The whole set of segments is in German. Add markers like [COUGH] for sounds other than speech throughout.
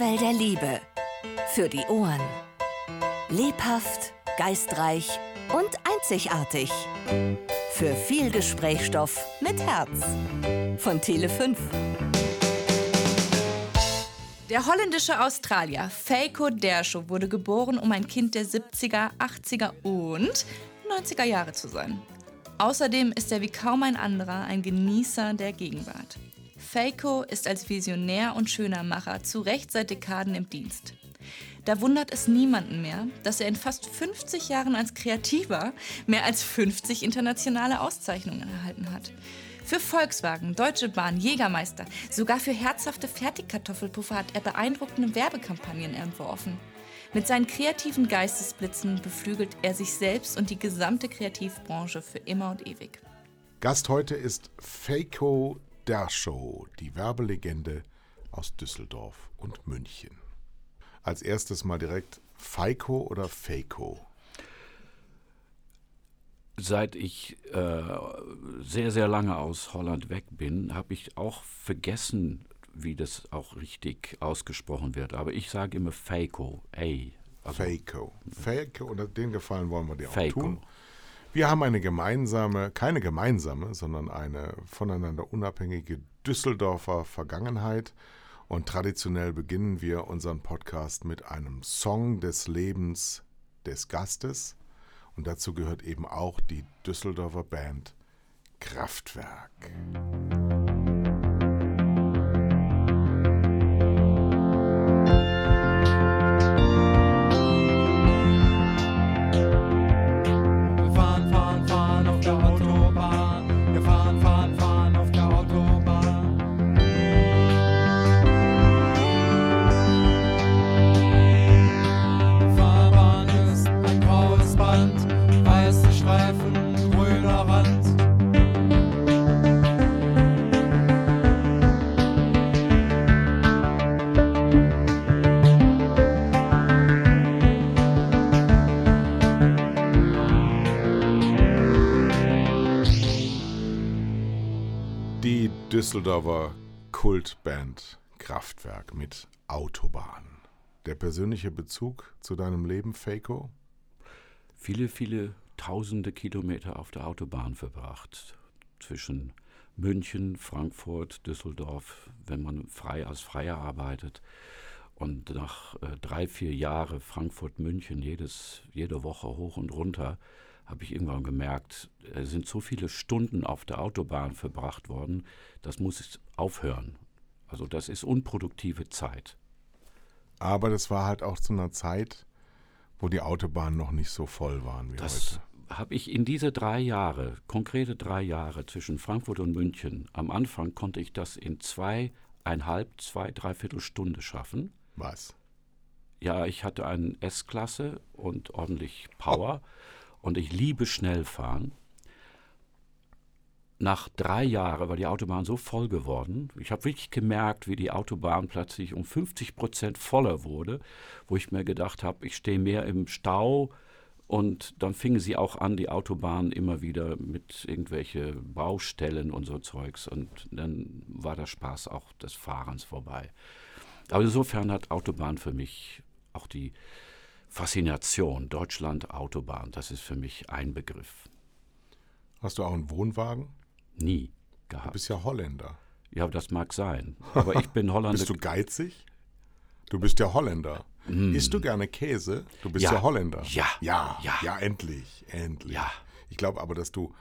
Festival der Liebe. Für die Ohren. Lebhaft, geistreich und einzigartig. Für viel Gesprächsstoff mit Herz. Von Tele 5. Der holländische Australier Feiko Derschow wurde geboren, um ein Kind der 70er, 80er und 90er Jahre zu sein. Außerdem ist er wie kaum ein anderer ein Genießer der Gegenwart. Feiko ist als Visionär und Schönermacher zu Recht seit Dekaden im Dienst. Da wundert es niemanden mehr, dass er in fast 50 Jahren als Kreativer mehr als 50 internationale Auszeichnungen erhalten hat. Für Volkswagen, Deutsche Bahn, Jägermeister, sogar für herzhafte Fertigkartoffelpuffer hat er beeindruckende Werbekampagnen entworfen. Mit seinen kreativen Geistesblitzen beflügelt er sich selbst und die gesamte Kreativbranche für immer und ewig. Gast heute ist Feiko Derschow, die Werbelegende aus Düsseldorf und München. Als erstes mal direkt Feiko oder Feiko? Seit ich äh, sehr, sehr lange aus Holland weg bin, habe ich auch vergessen, wie das auch richtig ausgesprochen wird. Aber ich sage immer Feiko. Ey. Also Feiko. Feiko, und den Gefallen wollen wir dir Feiko. auch tun. Wir haben eine gemeinsame, keine gemeinsame, sondern eine voneinander unabhängige Düsseldorfer Vergangenheit. Und traditionell beginnen wir unseren Podcast mit einem Song des Lebens des Gastes. Und dazu gehört eben auch die Düsseldorfer Band Kraftwerk. Düsseldorfer Kultband Kraftwerk mit Autobahn. Der persönliche Bezug zu deinem Leben, Feiko? viele, viele tausende Kilometer auf der Autobahn verbracht. Zwischen München, Frankfurt, Düsseldorf, wenn man frei als Freier arbeitet. Und nach äh, drei, vier Jahren Frankfurt-München, jedes, jede Woche hoch und runter, habe ich irgendwann gemerkt, es sind so viele Stunden auf der Autobahn verbracht worden, das muss aufhören. Also das ist unproduktive Zeit. Aber das war halt auch zu einer Zeit, wo die Autobahnen noch nicht so voll waren wie Das heute. habe ich in diese drei Jahre, konkrete drei Jahre zwischen Frankfurt und München, am Anfang konnte ich das in zweieinhalb, zwei, dreiviertel Stunde schaffen. Was? Ja, ich hatte eine S-Klasse und ordentlich Power und ich liebe Schnellfahren. Nach drei Jahren war die Autobahn so voll geworden. Ich habe wirklich gemerkt, wie die Autobahn plötzlich um 50 Prozent voller wurde, wo ich mir gedacht habe, ich stehe mehr im Stau. Und dann fingen sie auch an, die Autobahn immer wieder mit irgendwelche Baustellen und so Zeugs. Und dann war der Spaß auch des Fahrens vorbei. Aber insofern hat Autobahn für mich auch die Faszination. Deutschland, Autobahn, das ist für mich ein Begriff. Hast du auch einen Wohnwagen? Nie Du gehabt. bist ja Holländer. Ja, das mag sein. Aber ich bin [LAUGHS] Holländer. Bist du geizig? Du bist ja Holländer. Isst du gerne Käse? Du bist ja, Mm. Ja. Holländer. Ja. Ja, Ja. ja, endlich, endlich. Ja. Ich glaube aber, dass du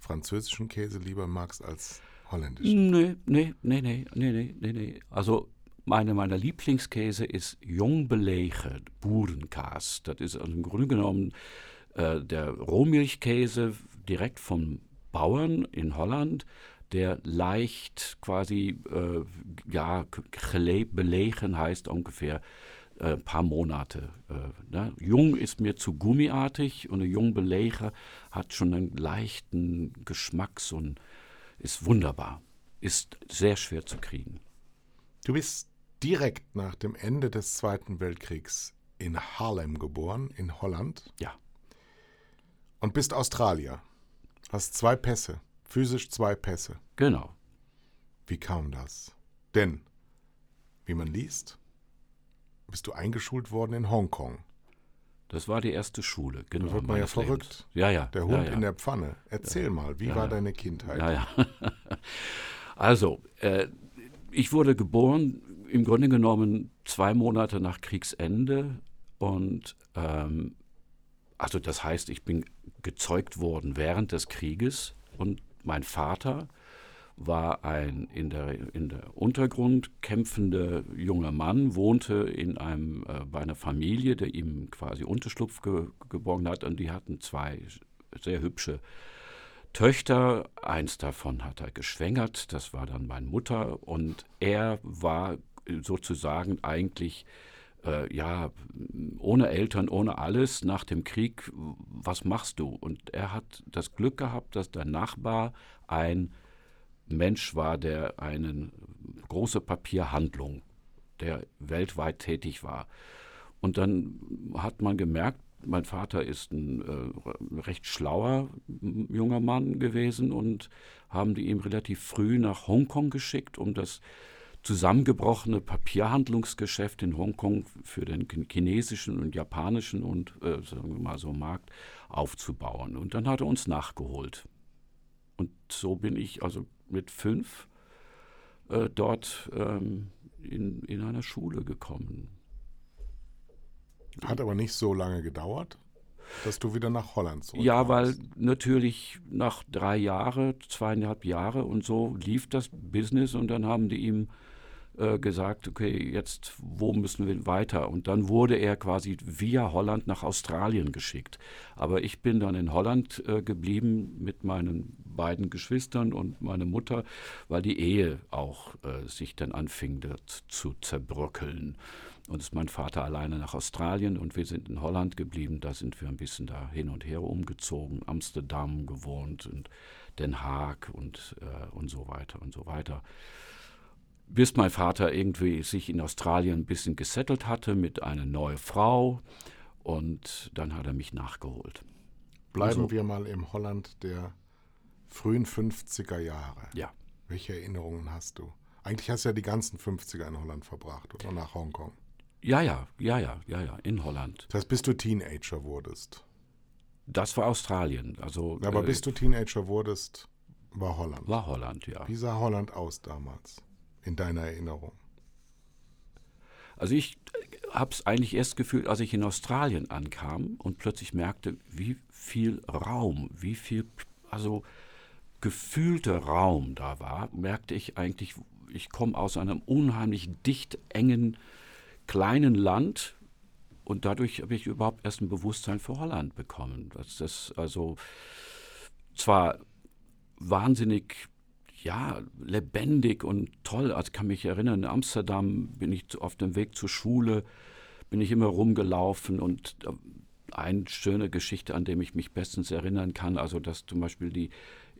französischen Käse lieber magst als holländischen. Nee, nee, nee, nee, nee, nee, nee. Also meine, meine Lieblingskäse ist Jongbelege Boerenkaas. Das ist also im Grunde genommen äh, der Rohmilchkäse direkt vom Bauern in Holland, der leicht quasi, äh, ja, belegen heißt ungefähr ein äh, paar Monate. Äh, ne? Jung ist mir zu gummiartig und eine Jungbelege hat schon einen leichten Geschmack, ein, ist wunderbar. Ist sehr schwer zu kriegen. Du bist direkt nach dem Ende des Zweiten Weltkriegs in Haarlem geboren, in Holland, Ja. und bist Australier. Hast zwei Pässe, physisch zwei Pässe. Genau. Wie kam das? Denn, wie man liest, bist du eingeschult worden in Hongkong. Das war die erste Schule, genau. Da wird man ja verrückt. Lebens. Ja, ja. Der Hund ja, ja. in der Pfanne. Erzähl mal, wie Ja, war ja. deine Kindheit? Ja, ja. [LAUGHS] Also, äh, ich wurde geboren, im Grunde genommen zwei Monate nach Kriegsende. Und ähm, also das heißt, ich bin gezeugt worden während des Krieges. Und mein Vater war ein in der, in der Untergrund kämpfender junger Mann, wohnte in einem, äh, bei einer Familie, der ihm quasi Unterschlupf ge geborgen hat. Und die hatten zwei sehr hübsche Töchter, eins davon hat er geschwängert, das war dann meine Mutter und er war sozusagen eigentlich äh, ja ohne Eltern, ohne alles nach dem Krieg, was machst du? Und er hat das Glück gehabt, dass der Nachbar ein Mensch war, der eine große Papierhandlung, der weltweit tätig war. Und dann hat man gemerkt, mein Vater ist ein äh, recht schlauer junger Mann gewesen und haben die ihm relativ früh nach Hongkong geschickt, um das zusammengebrochene Papierhandlungsgeschäft in Hongkong für den ch- chinesischen und japanischen und äh, sagen wir mal so Markt aufzubauen. Und dann hat er uns nachgeholt. Und so bin ich also mit fünf äh, dort ähm, in, in einer Schule gekommen. Hat aber nicht so lange gedauert, dass du wieder nach Holland zurückkamst. Ja, weil natürlich nach drei Jahre, zweieinhalb Jahre und so lief das Business und dann haben die ihm äh, gesagt, okay, jetzt wo müssen wir weiter? Und dann wurde er quasi via Holland nach Australien geschickt. Aber ich bin dann in Holland äh, geblieben mit meinen beiden Geschwistern und meiner Mutter, weil die Ehe auch äh, sich dann anfing dort zu zerbröckeln. Und ist mein Vater alleine nach Australien und wir sind in Holland geblieben. Da sind wir ein bisschen da hin und her umgezogen, Amsterdam gewohnt und Den Haag und, äh, und so weiter und so weiter. Bis mein Vater irgendwie sich in Australien ein bisschen gesettelt hatte mit einer neuen Frau und dann hat er mich nachgeholt. Bleiben Also- wir mal im Holland der frühen 50er Jahre. Ja. Welche Erinnerungen hast du? Eigentlich hast du ja die ganzen 50er in Holland verbracht oder nach Hongkong. Ja, ja, ja, ja, ja, ja, in Holland. Das heißt, bis du Teenager wurdest. Das war Australien. Also Aber äh, bis du Teenager wurdest, war Holland. war Holland, ja. Wie sah Holland aus damals? In deiner Erinnerung? Also ich habe es eigentlich erst gefühlt, als ich in Australien ankam und plötzlich merkte, wie viel Raum, wie viel, also gefühlter Raum da war, merkte ich eigentlich, ich komme aus einem unheimlich dicht engen, kleinen Land und dadurch habe ich überhaupt erst ein Bewusstsein für Holland bekommen. Das also zwar wahnsinnig ja, lebendig und toll. Also ich kann mich erinnern, in Amsterdam bin ich auf dem Weg zur Schule, bin ich immer rumgelaufen und äh, eine schöne Geschichte, an dem ich mich bestens erinnern kann, also dass zum Beispiel die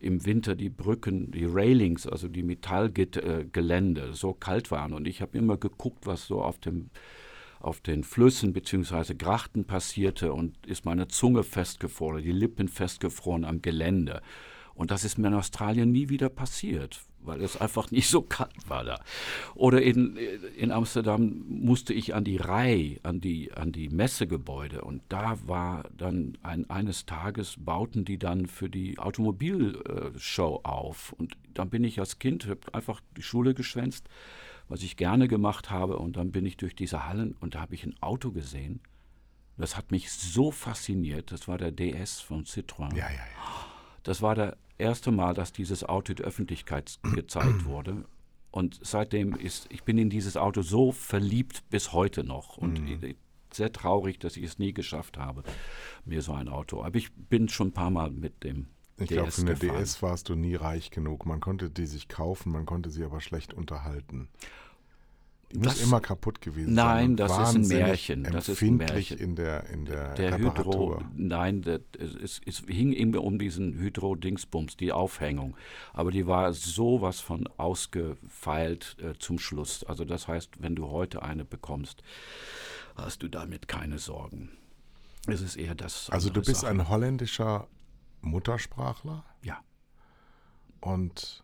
im Winter die Brücken, die Railings, also die Metallgelände so kalt waren und ich habe immer geguckt, was so auf dem auf den Flüssen bzw. Grachten passierte und ist meine Zunge festgefroren, die Lippen festgefroren am Gelände. Und das ist mir in Australien nie wieder passiert, weil es einfach [LAUGHS] nicht so kalt war da. Oder in, in Amsterdam musste ich an die Rai, an die, an die Messegebäude. Und da war dann ein, eines Tages bauten die dann für die Automobilshow auf. Und dann bin ich als Kind hab einfach die Schule geschwänzt, was ich gerne gemacht habe. Und dann bin ich durch diese Hallen und da habe ich ein Auto gesehen. Das hat mich so fasziniert. Das war der DS von Citroën. Ja, ja, ja. Das war das erste Mal, dass dieses Auto der Öffentlichkeit gezeigt wurde. Und seitdem ist, ich bin in dieses Auto so verliebt bis heute noch. Und ich- sehr traurig, dass ich es nie geschafft habe, mir so ein Auto. Aber ich bin schon ein paar Mal mit dem Ich glaube, für eine gefahren. DS warst du nie reich genug. Man konnte die sich kaufen, man konnte sie aber schlecht unterhalten. Die muss Das- immer kaputt gewesen sein. Nein, das ist ein Märchen. Das ist ein Märchen. in der, in der, Der Hydro, nein, der, es, es, hing immer um diesen Hydro-Dingsbums, die Aufhängung. Aber die war sowas von ausgefeilt äh, zum Schluss. Also das heißt, wenn du heute eine bekommst, hast du damit keine Sorgen. Es ist eher das. Also du bist Sache. ein holländischer Muttersprachler Ja, und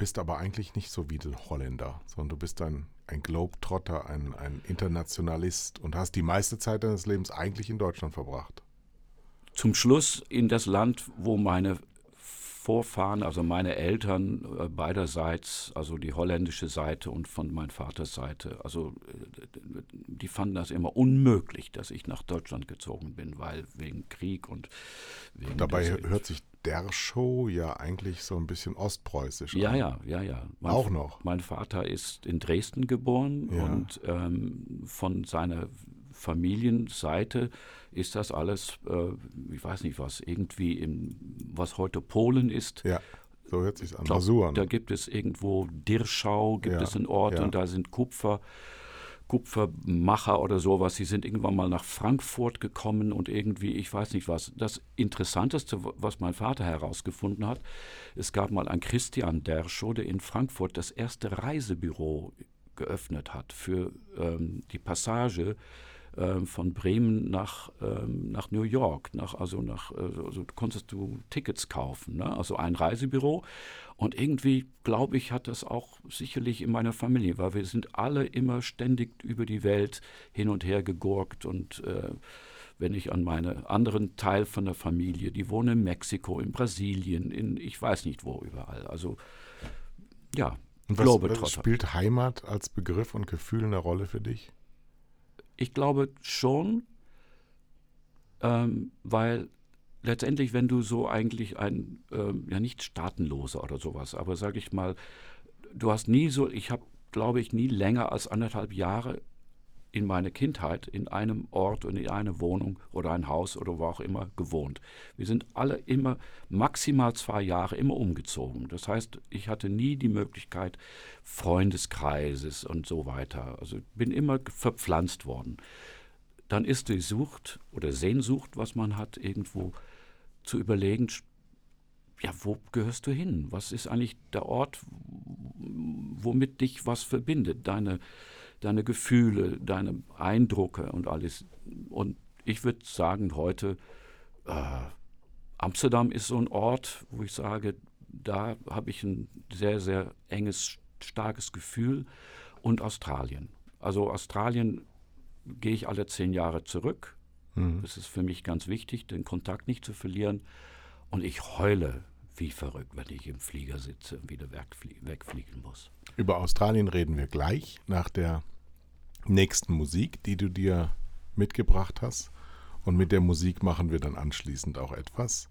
bist aber eigentlich nicht so wie der Holländer, sondern du bist ein, ein Globetrotter, ein, ein Internationalist und hast die meiste Zeit deines Lebens eigentlich in Deutschland verbracht. Zum Schluss in das Land, wo meine Vorfahren, also meine Eltern äh, beiderseits, also die holländische Seite und von meiner Vaters Seite, also äh, die fanden das immer unmöglich, dass ich nach Deutschland gezogen bin, weil wegen Krieg und wegen Dabei hört sich der Show ja eigentlich so ein bisschen ostpreußisch Ja, ja, ja, ja. Mein, Auch noch. Mein Vater ist in Dresden geboren Ja. und ähm, von seiner Familienseite ist das alles, äh, ich weiß nicht was, irgendwie im, was heute Polen ist. Ja, so hört sich an. Glaub, Masuren. Da gibt es irgendwo Dirschau, gibt Ja, es einen Ort ja. und da sind Kupfer, Kupfermacher oder sowas. Die sind irgendwann mal nach Frankfurt gekommen und irgendwie, ich weiß nicht was. Das Interessanteste, was mein Vater herausgefunden hat, es gab mal einen Christian Derschow, der in Frankfurt das erste Reisebüro geöffnet hat für ähm, die Passage ähm, von Bremen nach, ähm, nach New York. Nach, also, nach, äh, also konntest du Tickets kaufen. Ne? Also ein Reisebüro. Und irgendwie, glaube ich, hat das auch sicherlich in meiner Familie, weil wir sind alle immer ständig über die Welt hin und her gegurkt. Und äh, wenn ich an meine anderen Teil von der Familie, die wohnen in Mexiko, in Brasilien, in ich weiß nicht wo überall. Also ja, Und was, was spielt Heimat als Begriff und Gefühl eine Rolle für dich? Ich glaube schon, ähm, weil letztendlich, wenn du so eigentlich ein, ähm, ja nicht Staatenloser oder sowas, aber sage ich mal, du hast nie so, ich habe, glaube ich, nie länger als anderthalb Jahre in meiner Kindheit in einem Ort und in einer Wohnung oder ein Haus oder wo auch immer gewohnt. Wir sind alle immer maximal zwei Jahre immer umgezogen. Das heißt, ich hatte nie die Möglichkeit Freundeskreises und so weiter. Also bin immer verpflanzt worden. Dann ist die Sucht oder Sehnsucht, was man hat, irgendwo zu überlegen, ja, wo gehörst du hin? Was ist eigentlich der Ort, womit dich was verbindet? Deine, deine Gefühle, deine Eindrücke und alles. Und ich würde sagen, heute, äh, Amsterdam ist so ein Ort, wo ich sage, da habe ich ein sehr, sehr enges, starkes Gefühl. Und Australien. Also Australien gehe ich alle zehn Jahre zurück. Das ist für mich ganz wichtig, den Kontakt nicht zu verlieren. Und ich heule wie verrückt, wenn ich im Flieger sitze und wieder wegflie wegfliegen muss. Über Australien reden wir gleich nach der nächsten Musik, die du dir mitgebracht hast. Und mit der Musik machen wir dann anschließend auch etwas.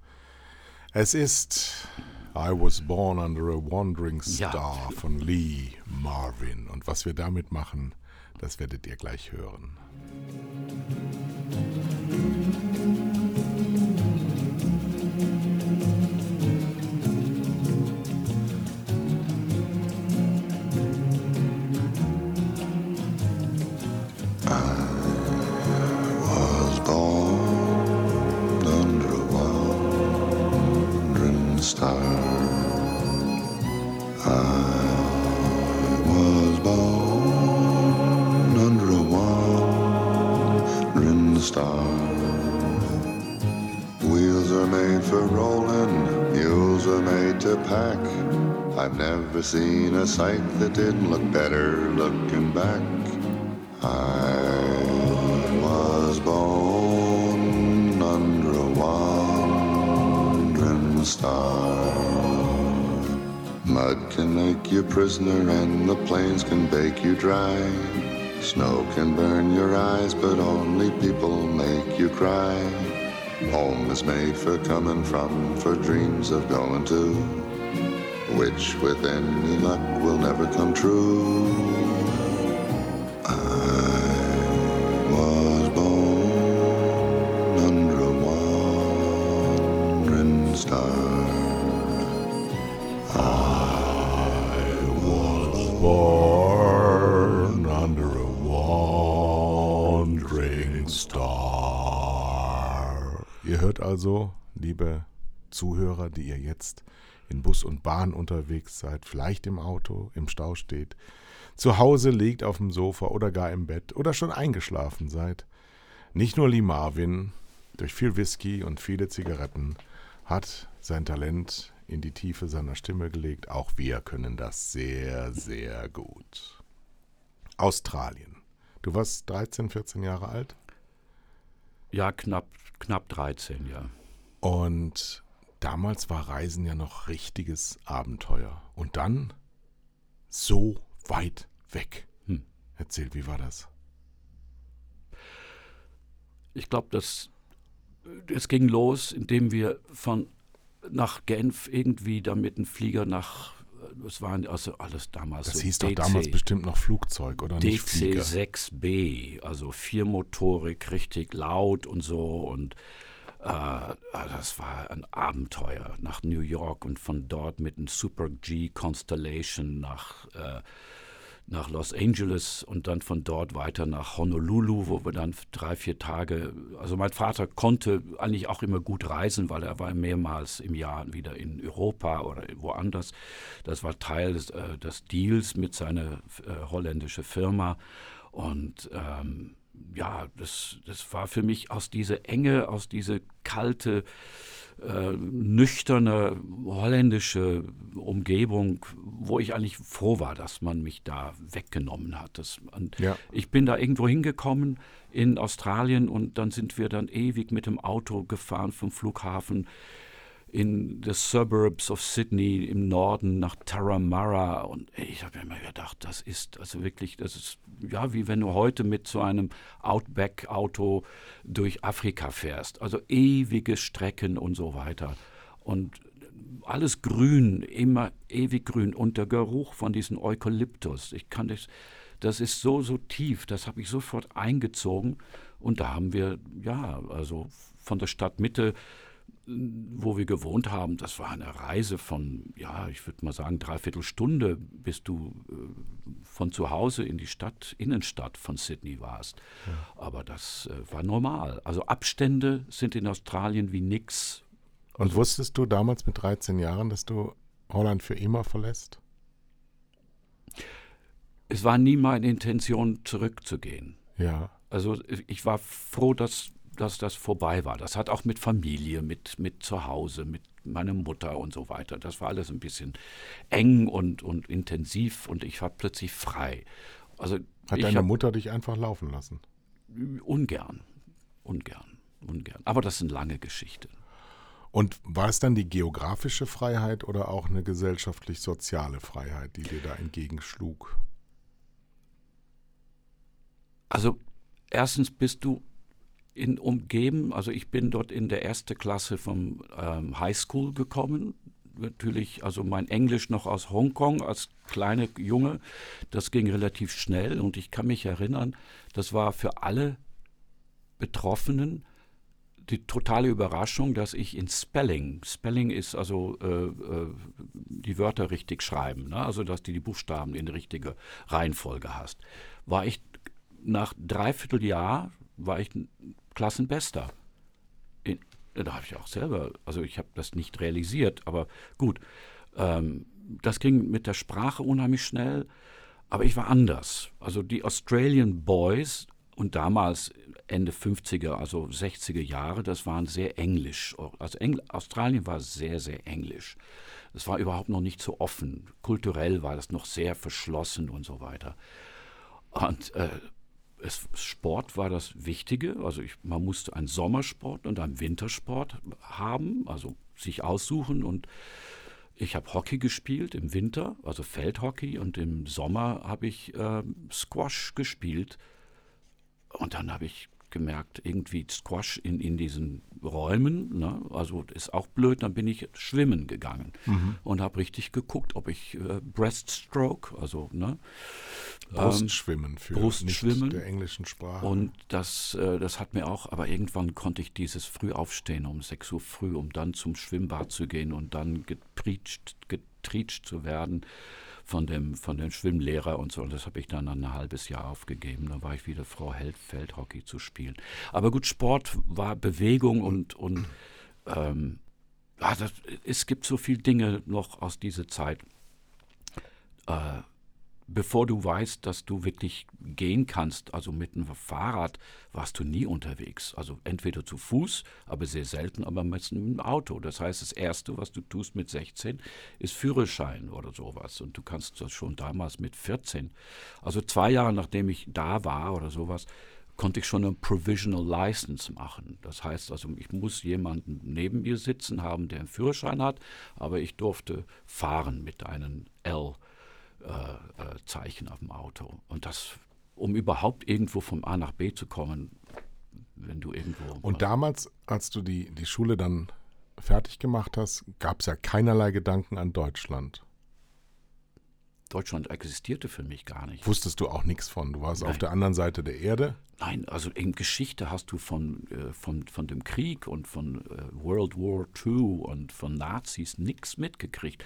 Es ist I Was Born Under a Wandering Ja. Star von Lee Marvin. Und was wir damit machen, das werdet ihr gleich hören. Star. Wheels are made for rolling, mules are made to pack. I've never seen a sight that didn't look better looking back. I was born under a wandering star. Mud can make you prisoner and the plains can bake you dry. Snow can burn your eyes, but only people make you cry. Home is made for coming from, for dreams of going to, which with any luck will never come true. Die ihr jetzt in Bus und Bahn unterwegs seid, vielleicht im Auto, im Stau steht, zu Hause liegt auf dem Sofa oder gar im Bett oder schon eingeschlafen seid. Nicht nur Lee Marvin, durch viel Whisky und viele Zigaretten, hat sein Talent in die Tiefe seiner Stimme gelegt. Auch wir können das sehr, sehr gut. Australien. Du warst 13, 14 Jahre alt Ja, knapp, knapp 13, ja. und damals war Reisen ja noch richtiges Abenteuer. Und dann so weit weg. Hm. Erzähl, wie war das? Ich glaube, das es ging los, indem wir von nach Genf irgendwie da mit dem Flieger nach das waren also alles damals Das so hieß doch DC damals bestimmt noch Flugzeug oder nicht Flieger. DC-6B, also Viermotorik, richtig laut und so. Und äh, das war ein Abenteuer nach New York und von dort mit einem Super G Constellation nach, äh, nach Los Angeles und dann von dort weiter nach Honolulu, wo wir dann drei, vier Tage, also mein Vater konnte eigentlich auch immer gut reisen, weil er war mehrmals im Jahr wieder in Europa oder woanders. Das war Teil des, äh, des Deals mit seiner äh, holländischen Firma. Und ähm, ja, das, das war für mich aus dieser Enge, aus dieser kalte, äh, nüchterne holländische Umgebung, wo ich eigentlich froh war, dass man mich da weggenommen hat. Das, Ja. Ich bin da irgendwo hingekommen in Australien und dann sind wir dann ewig mit dem Auto gefahren vom Flughafen in the suburbs of Sydney im Norden nach Tarahumara und ich habe mir immer gedacht, das ist also wirklich, das ist ja wie wenn du heute mit so einem Outback-Auto durch Afrika fährst, also ewige Strecken und so weiter. Und alles grün, immer ewig grün. Und der Geruch von diesem Eukalyptus, ich kann das, das ist so, so tief, das habe ich sofort eingezogen. Und da haben wir, ja, also von der Stadtmitte wo wir gewohnt haben, das war eine Reise von, ja, ich würde mal sagen, dreiviertel Stunde, bis du äh, von zu Hause in die Stadt, Innenstadt von Sydney warst. Aber das äh, war normal. Also Abstände sind in Australien wie nix. Und wusstest du damals mit 13 Jahren, dass du Holland für immer verlässt? Es war nie meine Intention, zurückzugehen. Ja. Also ich war froh, dass, dass das vorbei war. Das hat auch mit Familie, mit, mit zu Hause, mit meiner Mutter und so weiter. Das war alles ein bisschen eng und, und intensiv und ich war plötzlich frei. Also Hat deine hab- Mutter dich einfach laufen lassen? ungern, ungern, ungern. Aber das ist eine lange Geschichte. Und war es dann die geografische Freiheit oder auch eine gesellschaftlich-soziale Freiheit, die dir da entgegenschlug? Also erstens bist du in umgeben, also ich bin dort in der ersten Klasse vom ähm, Highschool gekommen. Natürlich, also mein Englisch noch aus Hongkong als kleiner Junge, das ging relativ schnell und ich kann mich erinnern, das war für alle Betroffenen die totale Überraschung, dass ich in Spelling, Spelling ist also äh, äh, die Wörter richtig schreiben, ne? also dass du die Buchstaben in die richtige Reihenfolge hast, war ich nach dreiviertel Jahr war ich ein Klassenbester. In, da habe ich auch selber, also ich habe das nicht realisiert, aber gut, ähm, das ging mit der Sprache unheimlich schnell, aber ich war anders. Also die Australian Boys und damals Ende 50er, also 60er Jahre, das waren sehr englisch. Also Engl Australien war sehr, sehr englisch. Es war überhaupt noch nicht so offen. Kulturell war das noch sehr verschlossen und so weiter. Und äh, es, Sport war das Wichtige. Also ich, man musste einen Sommersport und einen Wintersport haben, also sich aussuchen. Und ich habe Hockey gespielt im Winter, also Feldhockey, und im Sommer habe ich äh, Squash gespielt. Und dann habe ich gemerkt, irgendwie Squash in, in diesen Räumen, ne? also ist auch blöd, dann bin ich schwimmen gegangen und habe richtig geguckt, ob ich äh, Breaststroke, also ne, Brustschwimmen für Brustschwimmen. nicht der englischen Sprache. und das, äh, das hat mir auch, aber irgendwann konnte ich dieses früh aufstehen um 6 Uhr früh, um dann zum Schwimmbad zu gehen und dann getriezt, getriezt zu werden von dem, von dem Schwimmlehrer und so. Und das habe ich dann ein halbes Jahr aufgegeben. Dann war ich wieder froh, Held- Feldhockey zu spielen. Aber gut, Sport war Bewegung und, und ähm, ja, das, es gibt so viele Dinge noch aus dieser Zeit. Äh, bevor du weißt, dass du wirklich gehen kannst, also mit einem Fahrrad, warst du nie unterwegs. Also entweder zu Fuß, aber sehr selten, aber mit einem Auto. Das heißt, das Erste, was du tust mit 16, ist Führerschein oder sowas. Und du kannst das schon damals mit 14. Also zwei Jahre nachdem ich da war oder sowas, konnte ich schon eine Provisional License machen. Das heißt also, ich muss jemanden neben mir sitzen haben, der einen Führerschein hat, aber ich durfte fahren mit einem L. Äh, äh, Zeichen auf dem Auto. Und das, um überhaupt irgendwo vom A nach B zu kommen, wenn du irgendwo. Und damals, als du die, die Schule dann fertig gemacht hast, gab es ja keinerlei Gedanken an Deutschland. Deutschland existierte für mich gar nicht. Wusstest du auch nichts von. Du warst Nein. auf der anderen Seite der Erde. Nein, also in Geschichte hast du von, äh, von, von dem Krieg und von äh, World War II und von Nazis nichts mitgekriegt.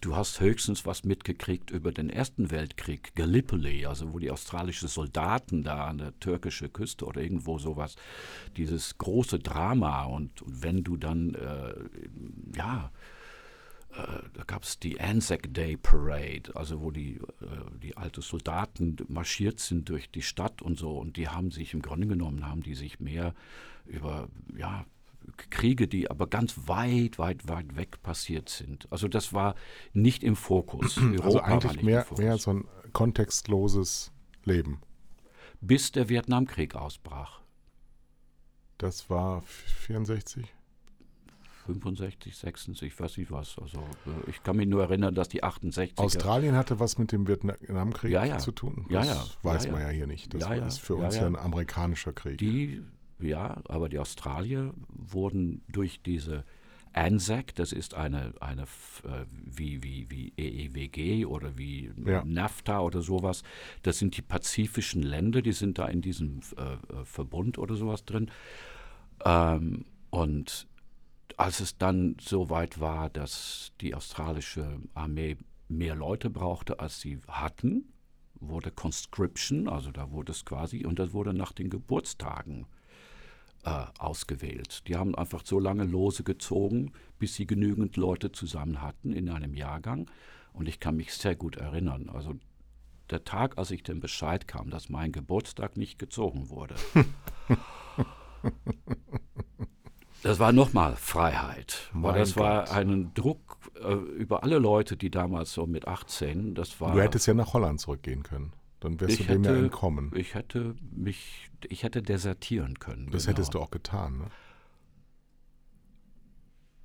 Du hast höchstens was mitgekriegt über den Ersten Weltkrieg, Gallipoli, also wo die australischen Soldaten da an der türkischen Küste oder irgendwo sowas, dieses große Drama und, und wenn du dann, äh, ja, da gab es die Anzac Day Parade, also wo die, äh, die alten Soldaten marschiert sind durch die Stadt und so. Und die haben sich im Grunde genommen, haben die sich mehr über, ja, Kriege, die aber ganz weit, weit, weit weg passiert sind. Also das war nicht im Fokus. Europa Also eigentlich mehr, Fokus. mehr so ein kontextloses Leben. Bis der Vietnamkrieg ausbrach. Das war 64. 65, 66, ich weiß nicht was. Also äh, ich kann mich nur erinnern, dass die 68er Australien hatte was mit dem Vietnamkrieg Ja, ja. zu tun. Das ja. weiß man ja. hier nicht. Das ist für uns ja, ein amerikanischer Krieg. Die, ja, aber die Australier wurden durch diese ANZAC, das ist eine, eine äh, wie, wie, wie EEWG oder wie Ja. NAFTA oder sowas, das sind die pazifischen Länder, die sind da in diesem äh, Verbund oder sowas drin. Ähm, und als es dann so weit war, dass die australische Armee mehr Leute brauchte, als sie hatten, wurde Conscription, also da wurde es quasi, und das wurde nach den Geburtstagen äh, ausgewählt. Die haben einfach so lange Lose gezogen, bis sie genügend Leute zusammen hatten in einem Jahrgang. Und ich kann mich sehr gut erinnern. Also der Tag, als ich den Bescheid kam, dass mein Geburtstag nicht gezogen wurde. [LAUGHS] Das war nochmal Freiheit. Weil Mein das war Gott. ein Druck äh, über alle Leute, die damals so mit 18, das war. Du hättest ja nach Holland zurückgehen können. Dann wärst du dem ja hätte, entkommen. ich hätte mich, ich hätte desertieren können. Das genau. hättest du auch getan. Ne?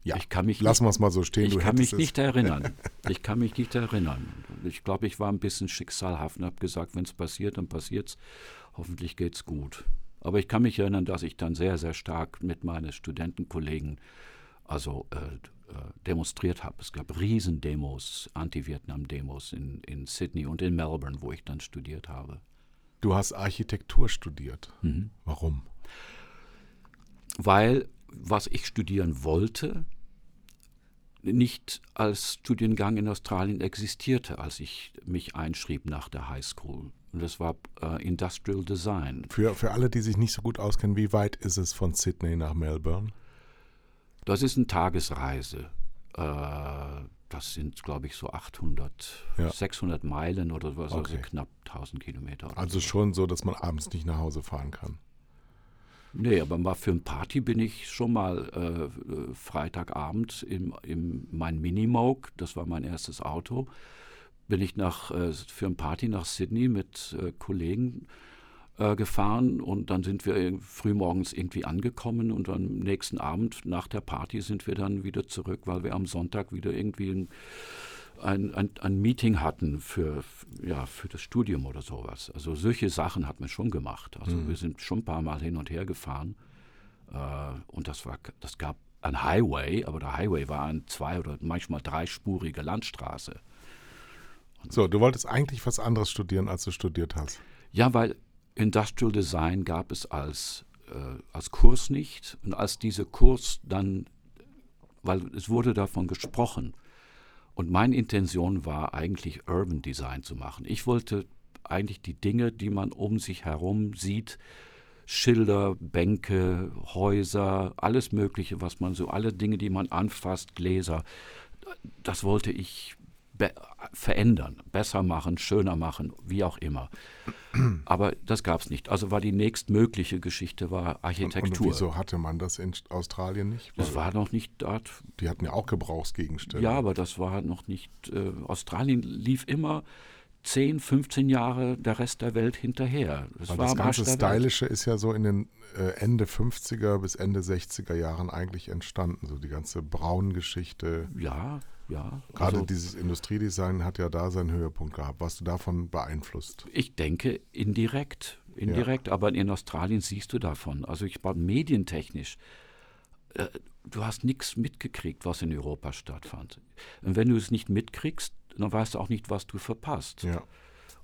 Ja, Ich kann mich lassen wir nicht- es mal so stehen. Ich kann mich es- nicht erinnern. [LAUGHS] Ich kann mich nicht erinnern. Ich glaube, ich war ein bisschen schicksalhaft und habe gesagt, wenn es passiert, dann passiert's. Hoffentlich geht's gut. Aber ich kann mich erinnern, dass ich dann sehr, sehr stark mit meinen Studentenkollegen also äh, äh, demonstriert habe. Es gab Riesendemos, Anti-Vietnam-Demos in, in Sydney und in Melbourne, wo ich dann studiert habe. Du hast Architektur studiert. Mhm. Warum? weil was ich studieren wollte, nicht als Studiengang in Australien existierte, als ich mich einschrieb nach der High School. Und das war äh, Industrial Design. Für, für alle, die sich nicht so gut auskennen, wie weit ist es von Sydney nach Melbourne? Das ist eine Tagesreise. Äh, das sind, glaube ich, so 800, Ja. 600 Meilen oder was, also Okay. knapp 1000 Kilometer. Also so. schon so, dass man abends nicht nach Hause fahren kann. Nee, aber mal für eine Party bin ich schon mal äh, äh, Freitagabend im, im mein Minimoog, das war mein erstes Auto, bin ich nach äh, für eine Party nach Sydney mit äh, Kollegen äh, gefahren und dann sind wir ir- frühmorgens irgendwie angekommen und am nächsten Abend nach der Party sind wir dann wieder zurück, weil wir am Sonntag wieder irgendwie ein, ein, ein, ein Meeting hatten für, ja, für das Studium oder sowas. Also solche Sachen hat man schon gemacht. Also wir sind schon ein paar Mal hin und her gefahren äh, und das, war, das gab ein Highway, aber der Highway war eine zwei- oder manchmal dreispurige Landstraße. So, du wolltest eigentlich was anderes studieren, als du studiert hast. Ja, weil Industrial Design gab es als, äh, als Kurs nicht. Und als dieser Kurs dann, weil es wurde davon gesprochen. Und meine Intention war eigentlich Urban Design zu machen. Ich wollte eigentlich die Dinge, die man um sich herum sieht, Schilder, Bänke, Häuser, alles Mögliche, was man so, alle Dinge, die man anfasst, Gläser, das wollte ich be verändern, besser machen, schöner machen, wie auch immer. Aber das gab es nicht. Also war die nächstmögliche Geschichte war Und, Architektur. und wieso hatte man das in Australien nicht? das Weil war noch nicht dort. die hatten ja auch Gebrauchsgegenstände. Ja, aber das war noch nicht. Äh, Australien lief immer 10, 15 Jahre der Rest der Welt hinterher. Das war das ganze. Stylische ist ja so in den äh, Ende 50er bis Ende 60er Jahren eigentlich entstanden. So die ganze Braun-Geschichte. Ja, ja. Gerade also, dieses Industriedesign hat ja da seinen Höhepunkt gehabt. Warst du davon beeinflusst? Ich denke indirekt. Indirekt, aber in Australien siehst du davon. Also ich war medientechnisch. Äh, du hast nichts mitgekriegt, was in Europa stattfand. Und wenn du es nicht mitkriegst, dann weißt du auch nicht, was du verpasst. Ja.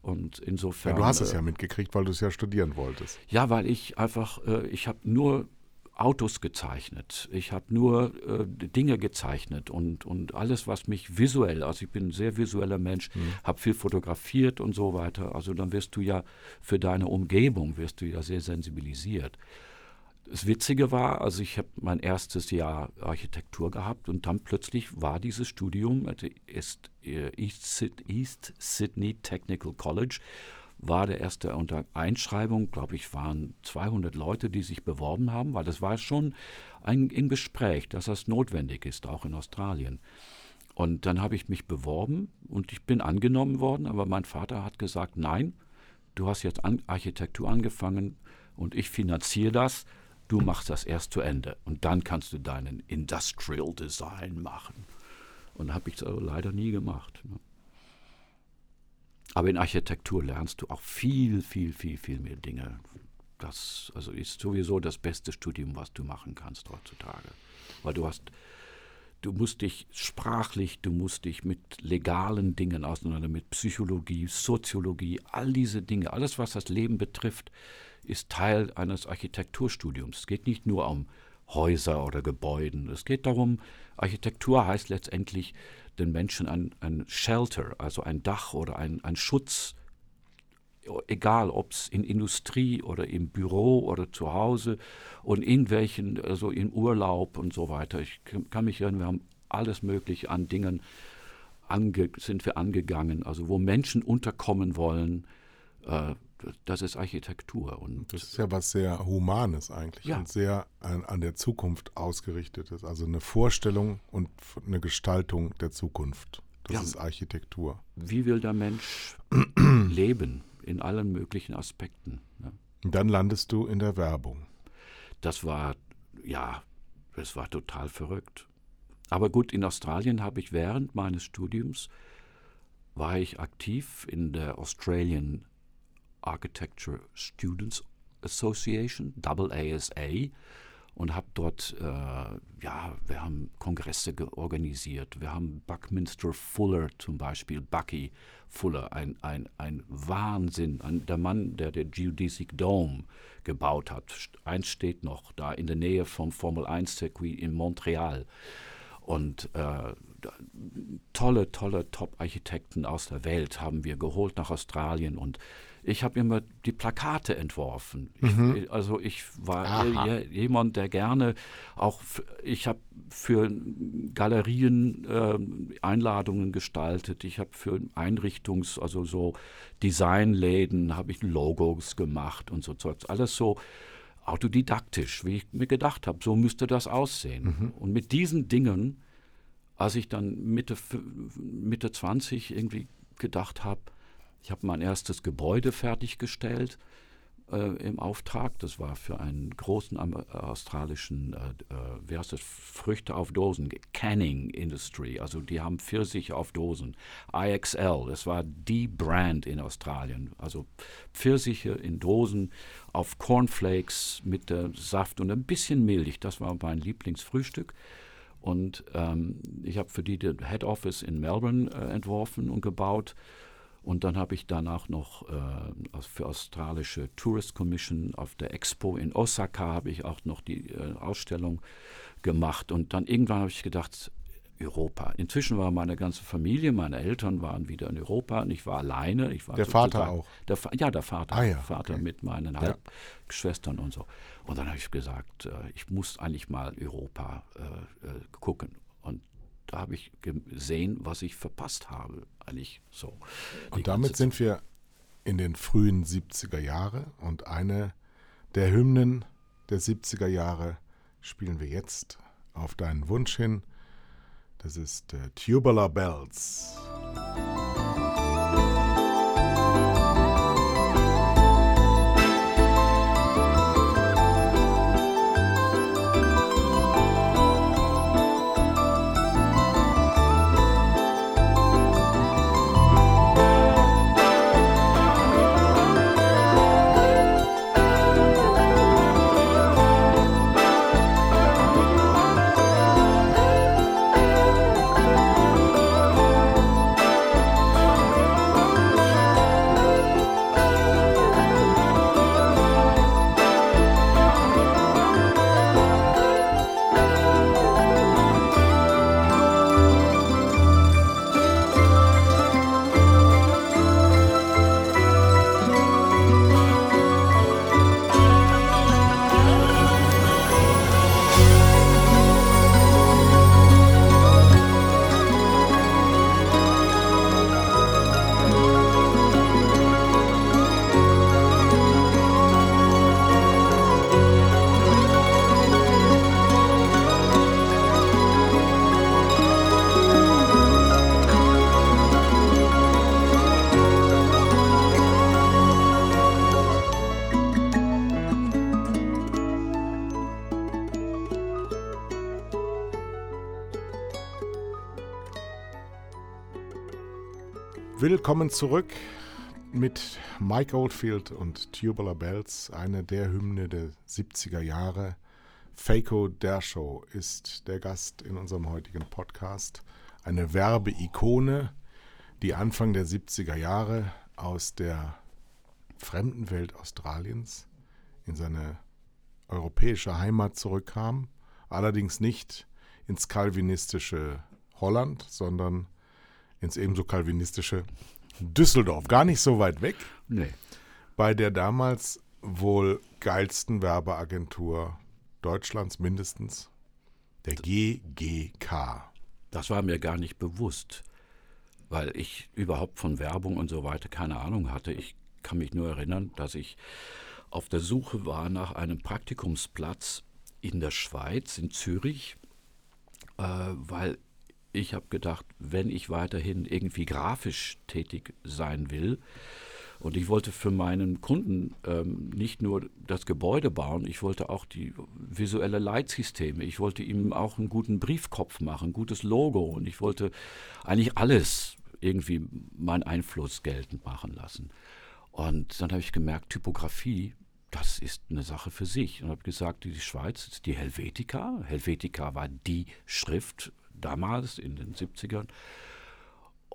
Und ja insofern. du hast es äh, ja mitgekriegt, weil du es ja studieren wolltest. Ja, weil ich einfach, äh, ich habe nur Autos gezeichnet. Ich habe nur äh, Dinge gezeichnet und, und alles, was mich visuell, also ich bin ein sehr visueller Mensch, habe viel fotografiert und so weiter. Also dann wirst du ja für deine Umgebung, wirst du ja sehr sensibilisiert. Das Witzige war, also ich habe mein erstes Jahr Architektur gehabt und dann plötzlich war dieses Studium East, Syd- East Sydney Technical College, war der erste unter Einschreibung, glaube ich, waren 200 Leute, die sich beworben haben, weil das war schon ein, im Gespräch, dass das notwendig ist, auch in Australien. Und dann habe ich mich beworben und ich bin angenommen worden, aber mein Vater hat gesagt, nein, du hast jetzt an Architektur angefangen und ich finanziere das, du machst das erst zu Ende und dann kannst du deinen Industrial Design machen. Und habe ich so leider nie gemacht. Ne? Aber in Architektur lernst du auch viel, viel, viel, viel mehr Dinge. Das also ist sowieso das beste Studium, was du machen kannst heutzutage. Weil du hast, du musst dich sprachlich, du musst dich mit legalen Dingen auseinander, mit Psychologie, Soziologie, all diese Dinge, alles, was das Leben betrifft, ist Teil eines Architekturstudiums. Es geht nicht nur um Häuser oder Gebäuden. Es geht darum, Architektur heißt letztendlich den Menschen ein, ein Shelter, also ein Dach oder ein, ein Schutz, egal ob es in Industrie oder im Büro oder zu Hause und in welchen, also im Urlaub und so weiter. Ich kann mich erinnern, wir haben alles Mögliche an Dingen ange, sind wir angegangen, also wo Menschen unterkommen wollen. Äh, das ist Architektur. Und Das ist ja was sehr Humanes eigentlich Ja. und sehr an, an der Zukunft ausgerichtetes. Also eine Vorstellung und eine Gestaltung der Zukunft. Das Ja. ist Architektur. wie will der Mensch [CLEARS THROAT] leben in allen möglichen Aspekten? Ne? Und dann landest du in der Werbung. Das war, ja, das war total verrückt. Aber gut, in Australien habe ich während meines Studiums, war ich aktiv in der Australian Architecture Students Association, AASA, und habe dort, äh, ja, wir haben Kongresse organisiert. Wir haben Buckminster Fuller zum Beispiel, Bucky Fuller, ein, ein, ein Wahnsinn, ein, der Mann, der den Geodesic Dome gebaut hat. Eins steht noch da in der Nähe vom Formel 1 Circuit in Montreal. Und äh, tolle, tolle Top-Architekten aus der Welt haben wir geholt nach Australien und ich habe immer die Plakate entworfen. Ich, also ich war Aha. je- jemand, der gerne auch, ich habe für Galerien äh, Einladungen gestaltet. Ich habe für Einrichtungs-, also so Designläden habe ich Logos gemacht und so Zeugs. Alles so autodidaktisch, wie ich mir gedacht habe, so müsste das aussehen. Und mit diesen Dingen, als ich dann Mitte, Mitte 20 irgendwie gedacht habe, ich habe mein erstes Gebäude fertiggestellt äh, im Auftrag. Das war für einen großen äh, australischen, äh, äh, wie heißt das, Früchte auf Dosen, Canning Industry. Also die haben Pfirsich auf Dosen. IXL, das war die Brand in Australien. Also Pfirsiche in Dosen auf Cornflakes mit äh, Saft und ein bisschen Milch. Das war mein Lieblingsfrühstück. Und ähm, ich habe für die den Head Office in Melbourne äh, entworfen und gebaut. Und dann habe ich danach noch äh, für australische Tourist Commission auf der Expo in Osaka habe ich auch noch die äh, Ausstellung gemacht. Und dann irgendwann habe ich gedacht, Europa. Inzwischen war meine ganze Familie, meine Eltern waren wieder in Europa und ich war alleine. Ich war Der Vater auch? Der, Fa- ja, der Vater. Ah ja, Vater okay. mit meinen Halbgeschwistern und so. Und dann habe ich gesagt, äh, ich muss eigentlich mal Europa äh, äh, gucken. Und da habe ich gesehen, was ich verpasst habe. Eigentlich so. Und damit sind wir in den frühen 70er Jahre und eine der Hymnen der 70er Jahre spielen wir jetzt auf deinen Wunsch hin. Das ist äh, Tubular Bells. Willkommen zurück mit Mike Oldfield und Tubular Bells, eine der Hymne der 70er Jahre. Faco Dershow ist der Gast in unserem heutigen Podcast. Eine Werbeikone, die Anfang der 70er Jahre aus der fremden Welt Australiens in seine europäische Heimat zurückkam. Allerdings nicht ins kalvinistische Holland, sondern ins ebenso kalvinistische Düsseldorf. Gar nicht so weit weg. Nee. Bei der damals wohl geilsten Werbeagentur Deutschlands mindestens, der GGK. Das war mir gar nicht bewusst, weil ich überhaupt von Werbung und so weiter keine Ahnung hatte. Ich kann mich nur erinnern, dass ich auf der Suche war nach einem Praktikumsplatz in der Schweiz, in Zürich, äh, weil ich habe gedacht, wenn ich weiterhin irgendwie grafisch tätig sein will, und ich wollte für meinen Kunden ähm, nicht nur das Gebäude bauen, ich wollte auch die visuelle Leitsysteme, ich wollte ihm auch einen guten Briefkopf machen, ein gutes Logo und ich wollte eigentlich alles irgendwie meinen Einfluss geltend machen lassen. Und dann habe ich gemerkt, Typografie, das ist eine Sache für sich. Und habe gesagt, die Schweiz ist die Helvetica. Helvetica war die Schrift damals in den 70ern.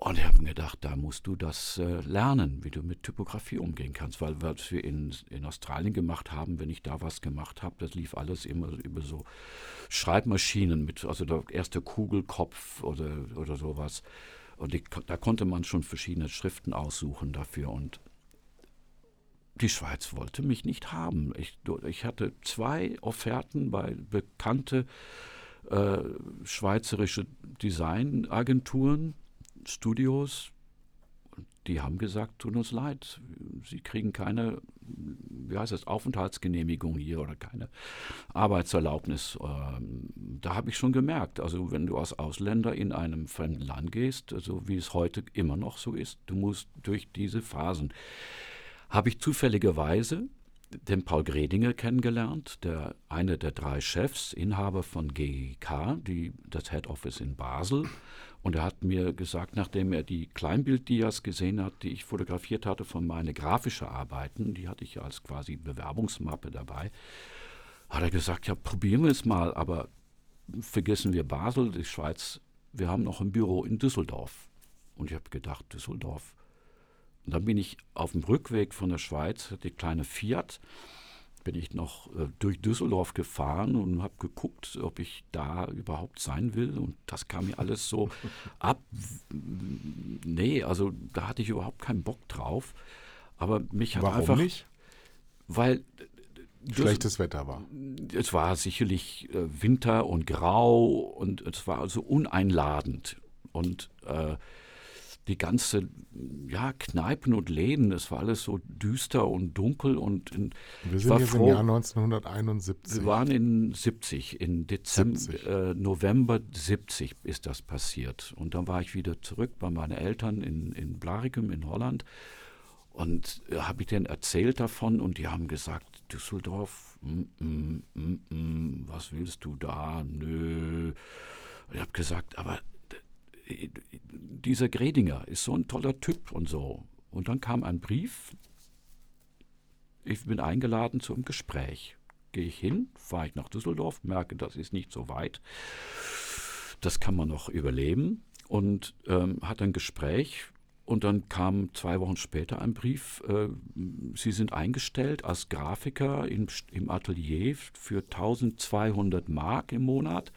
Und ich habe mir gedacht, da musst du das äh, lernen, wie du mit Typografie umgehen kannst. Weil was wir in, in Australien gemacht haben, wenn ich da was gemacht habe, das lief alles immer über so Schreibmaschinen mit, also der erste Kugelkopf oder, oder sowas. Und die, da konnte man schon verschiedene Schriften aussuchen dafür. Und die Schweiz wollte mich nicht haben. Ich, ich hatte zwei Offerten bei bekannte äh, schweizerische Designagenturen, Studios, die haben gesagt, tut uns leid, Sie kriegen keine, wie heißt das, Aufenthaltsgenehmigung hier oder keine Arbeitserlaubnis. Ähm, da habe ich schon gemerkt, also wenn du als Ausländer in einem fremden Land gehst, so wie es heute immer noch so ist, du musst durch diese Phasen. Habe ich zufälligerweise den Paul Gredinger kennengelernt, der eine der drei Chefs, Inhaber von GGK, die, das Head Office in Basel. Und er hat mir gesagt, nachdem er die Kleinbilddias gesehen hat, die ich fotografiert hatte von meinen grafischen Arbeiten, die hatte ich ja als quasi Bewerbungsmappe dabei, hat er gesagt, ja, probieren wir es mal, aber vergessen wir Basel, die Schweiz, wir haben noch ein Büro in Düsseldorf. Und ich habe gedacht, Düsseldorf, und dann bin ich auf dem Rückweg von der Schweiz, die kleine Fiat, bin ich noch äh, durch Düsseldorf gefahren und habe geguckt, ob ich da überhaupt sein will. Und das kam mir alles so [LAUGHS] ab. Nee, also da hatte ich überhaupt keinen Bock drauf. Aber mich hat Warum einfach. nicht? Weil schlechtes Wetter war. Es war sicherlich äh, Winter und grau und es war also uneinladend. Und äh, die ganze, ja, Kneipen und Läden, es war alles so düster und dunkel und in, Wir sind war jetzt froh, im Jahr 1971. wir waren in 70, in Dezember, 70. Äh, November 70 ist das passiert. Und dann war ich wieder zurück bei meinen Eltern in, in Blaricum in Holland und äh, habe ich denen erzählt davon und die haben gesagt, Düsseldorf, mm, mm, mm, mm, was willst du da? Nö. Und ich habe gesagt, aber dieser Gredinger ist so ein toller Typ und so. Und dann kam ein Brief, ich bin eingeladen zum Gespräch. Gehe ich hin, fahre ich nach Düsseldorf, merke, das ist nicht so weit. Das kann man noch überleben. Und ähm, hatte ein Gespräch. Und dann kam zwei Wochen später ein Brief, äh, Sie sind eingestellt als Grafiker im, im Atelier für 1200 Mark im Monat.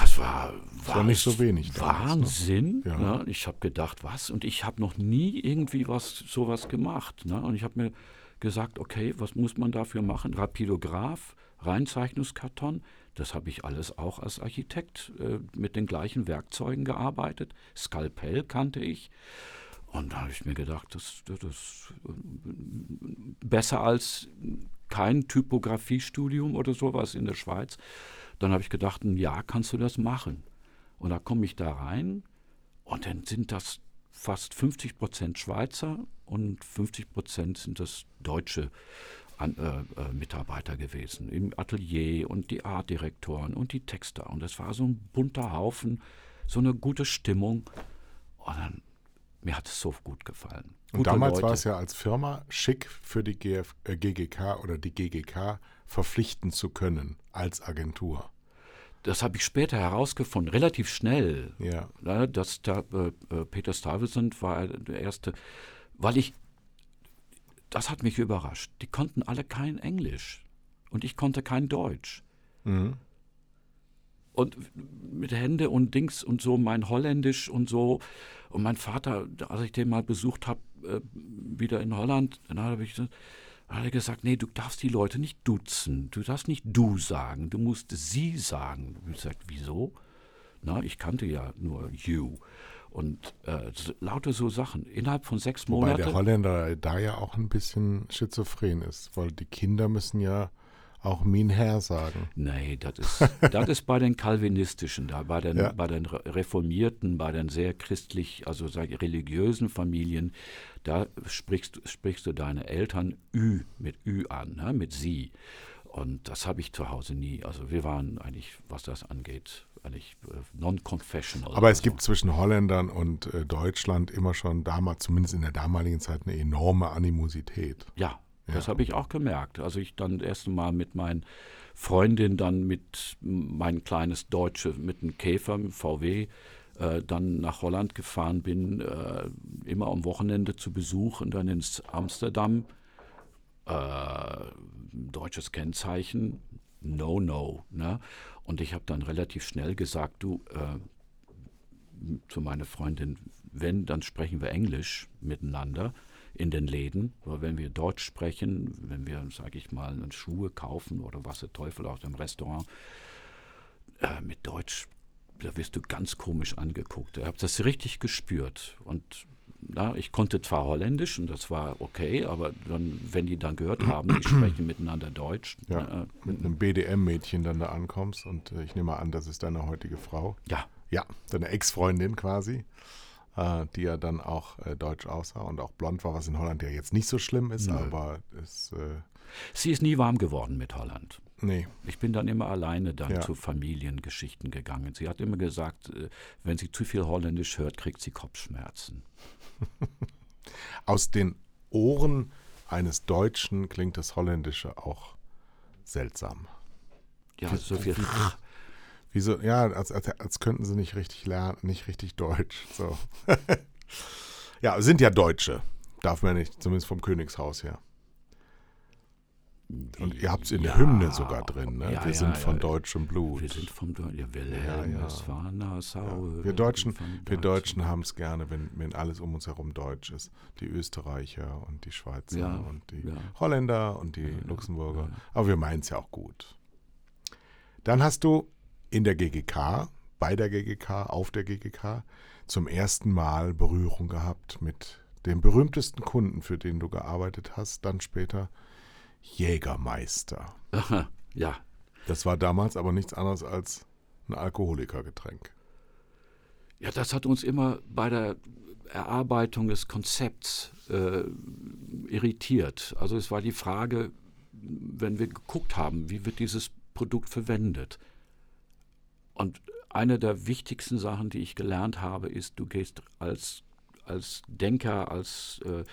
Das war, war nicht so wenig damals, ne? Wahnsinn. Ja. Ne? Ich habe gedacht, was? Und ich habe noch nie irgendwie was sowas gemacht. Ne? Und ich habe mir gesagt, okay, was muss man dafür machen? Rapidograph, Reinzeichnungskarton, das habe ich alles auch als Architekt äh, mit den gleichen Werkzeugen gearbeitet. Skalpell kannte ich. Und da habe ich mir gedacht, das, das, das äh, besser als kein Typografiestudium oder sowas in der Schweiz. Dann habe ich gedacht, ein Jahr kannst du das machen. Und da komme ich da rein und dann sind das fast 50 Prozent Schweizer und 50 Prozent sind das deutsche an, äh, äh, Mitarbeiter gewesen im Atelier und die Artdirektoren und die Texter. Und das war so ein bunter Haufen, so eine gute Stimmung. Und dann, mir hat es so gut gefallen. Und Gute damals Leute. war es ja als Firma schick für die GF, äh, GGK oder die GGK verpflichten zu können als Agentur. Das habe ich später herausgefunden, relativ schnell. Ja. Ja, dass da, äh, äh, Peter Stuyvesant war der erste, weil ich, das hat mich überrascht. Die konnten alle kein Englisch und ich konnte kein Deutsch. Mhm. Und mit Hände und Dings und so, mein Holländisch und so. Und mein Vater, als ich den mal besucht habe, äh, wieder in Holland, dann habe ich gesagt, hat er gesagt, nee, du darfst die Leute nicht duzen. Du darfst nicht du sagen, du musst sie sagen. Und ich gesagt, wieso? Na, ich kannte ja nur you. Und äh, so- lauter so Sachen. Innerhalb von sechs Wobei Monaten. der Holländer da ja auch ein bisschen schizophren ist, weil die Kinder müssen ja auch mein Herr sagen. Nee, das ist, [LAUGHS] das ist bei den Calvinistischen, da bei den, Ja. bei den Re- Reformierten, bei den sehr christlich, also ich, religiösen Familien, da sprichst, du- sprichst du deine Eltern Ü mit Ü an, ne, mit sie. Und das habe ich zu Hause nie. Also wir waren eigentlich, was das angeht, eigentlich äh, non-confessional. Aber es Also, gibt zwischen Holländern und äh, Deutschland immer schon damals, zumindest in der damaligen Zeit, eine enorme Animosität. Ja, das Ja. habe ich auch gemerkt. Als ich dann das erste Mal mit meinen Freundin dann mit mein kleines Deutsche, mit einem Käfer, mit VW, äh, dann nach Holland gefahren bin, äh, immer am Wochenende zu Besuch und dann ins Amsterdam. Äh, deutsches Kennzeichen, no, no. Ne? Und ich habe dann relativ schnell gesagt, du, äh, zu meiner Freundin, wenn, dann sprechen wir Englisch miteinander in den Läden. Aber wenn wir Deutsch sprechen, wenn wir, sage ich mal, eine Schuhe kaufen oder was der Teufel aus dem Restaurant, äh, mit Deutsch, da wirst du ganz komisch angeguckt. Ich habe das richtig gespürt. Und na, ich konnte zwar Holländisch und das war okay, aber dann, wenn die dann gehört haben, die sprechen miteinander Deutsch, Ja, äh, mit einem BDM-Mädchen dann da ankommst und äh, ich nehme an, das ist deine heutige Frau. ja, Ja, deine Ex-Freundin quasi, die ja dann auch äh, deutsch aussah und auch blond war, was in Holland ja jetzt nicht so schlimm ist, Nö. aber es, äh, sie ist nie warm geworden mit Holland. nee, Ich bin dann immer alleine dann Ja. zu Familiengeschichten gegangen. Sie hat immer gesagt, äh, wenn sie zu viel Holländisch hört, kriegt sie Kopfschmerzen. [LAUGHS] aus den Ohren eines Deutschen klingt das Holländische auch seltsam. Ja, so viel. Wieso? Ja, als, als, als könnten sie nicht richtig lernen, nicht richtig Deutsch. So. [LAUGHS] ja, sind ja Deutsche. Darf man nicht, zumindest vom Königshaus her. Und ihr habt es in der Ja. Hymne sogar drin, ne? Ja, wir sind ja. von deutschem Blut. Wir sind vom Deu- ja, Wilhelm, Ja, das war Nassau. Wir Deutschen, wir Deutschen. Haben es gerne, wenn, wenn alles um uns herum deutsch ist. Die Österreicher und die Schweizer und die. Holländer und die Luxemburger. Aber wir meinen es ja auch gut. Dann hast du in der GGK, bei der GGK, auf der GGK zum ersten Mal Berührung gehabt mit dem berühmtesten Kunden, für den du gearbeitet hast, dann später Jägermeister. ja, Das war damals aber nichts anderes als ein Alkoholikergetränk. Ja, das hat uns immer bei der Erarbeitung des Konzepts äh, irritiert. Also es war die Frage, wenn wir geguckt haben, wie wird dieses Produkt verwendet. Und eine der wichtigsten Sachen, die ich gelernt habe, ist, du gehst als, als Denker, als, äh,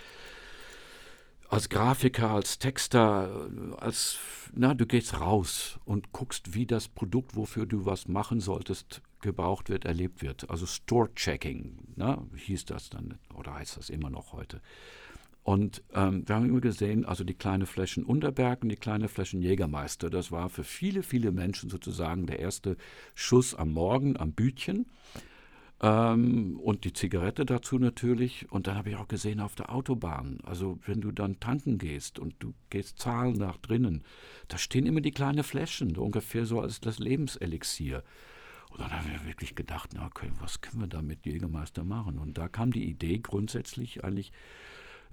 als Grafiker, als Texter, als, na, du gehst raus und guckst, wie das Produkt, wofür du was machen solltest, gebraucht wird, erlebt wird. Also Store-Checking, ne, hieß das dann, oder heißt das immer noch heute. Und ähm, wir haben immer gesehen, also die kleine Flächen Unterberg und die kleine Flächen Jägermeister, das war für viele, viele Menschen sozusagen der erste Schuss am Morgen, am Bütchen. Ähm, und die Zigarette dazu natürlich. Und dann habe ich auch gesehen auf der Autobahn, also wenn du dann tanken gehst und du gehst zahlen nach drinnen, da stehen immer die kleinen Fläschchen, so ungefähr so als das Lebenselixier. Und dann haben wir wirklich gedacht, na, okay, was können wir da mit Jägermeister machen? Und da kam die Idee grundsätzlich eigentlich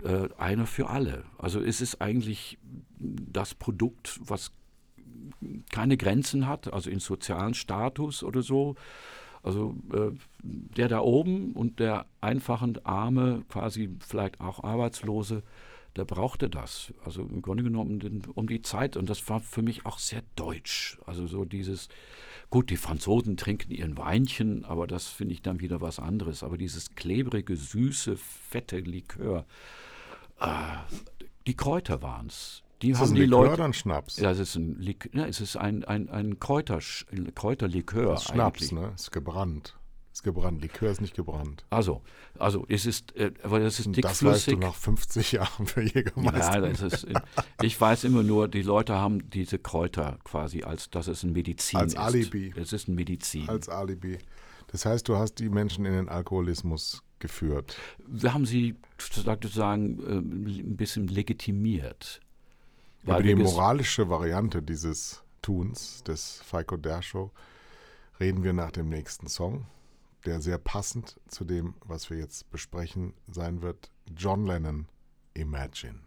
äh, einer für alle. Also es ist eigentlich das Produkt, was keine Grenzen hat, also in sozialen Status oder so. Also äh, der da oben und der einfachen Arme, quasi vielleicht auch Arbeitslose, der brauchte das. Also im Grunde genommen den, um die Zeit. Und das war für mich auch sehr deutsch. Also so dieses, gut, die Franzosen trinken ihren Weinchen, aber das finde ich dann wieder was anderes. Aber dieses klebrige, süße, fette Likör, äh, die Kräuter waren es. Die Ist das haben ein die Likör Leute. oder ein Schnaps? Ja, es ist ein, Lik ja, es ist ein, ein, ein, Kräuter, ein Kräuterlikör. Das ist Schnaps, eigentlich. ne? Ist gebrannt. Ist gebrannt. Likör ist nicht gebrannt. Also, also es ist, äh, das ist Und das weißt du dickflüssig. nach 50 Jahren für Jägermeister. ja, das ist, ich weiß immer nur, die Leute haben diese Kräuter quasi als, dass es ein Medizin Als ist. Alibi. Es ist ein Medizin. als Alibi. Das heißt, du hast die Menschen in den Alkoholismus geführt. wir haben sie sozusagen äh, ein bisschen legitimiert. Über Weil die moralische Variante dieses Tuns, des Feiko Dershow, reden wir nach dem nächsten Song, der sehr passend zu dem, was wir jetzt besprechen, sein wird. John Lennon, Imagine.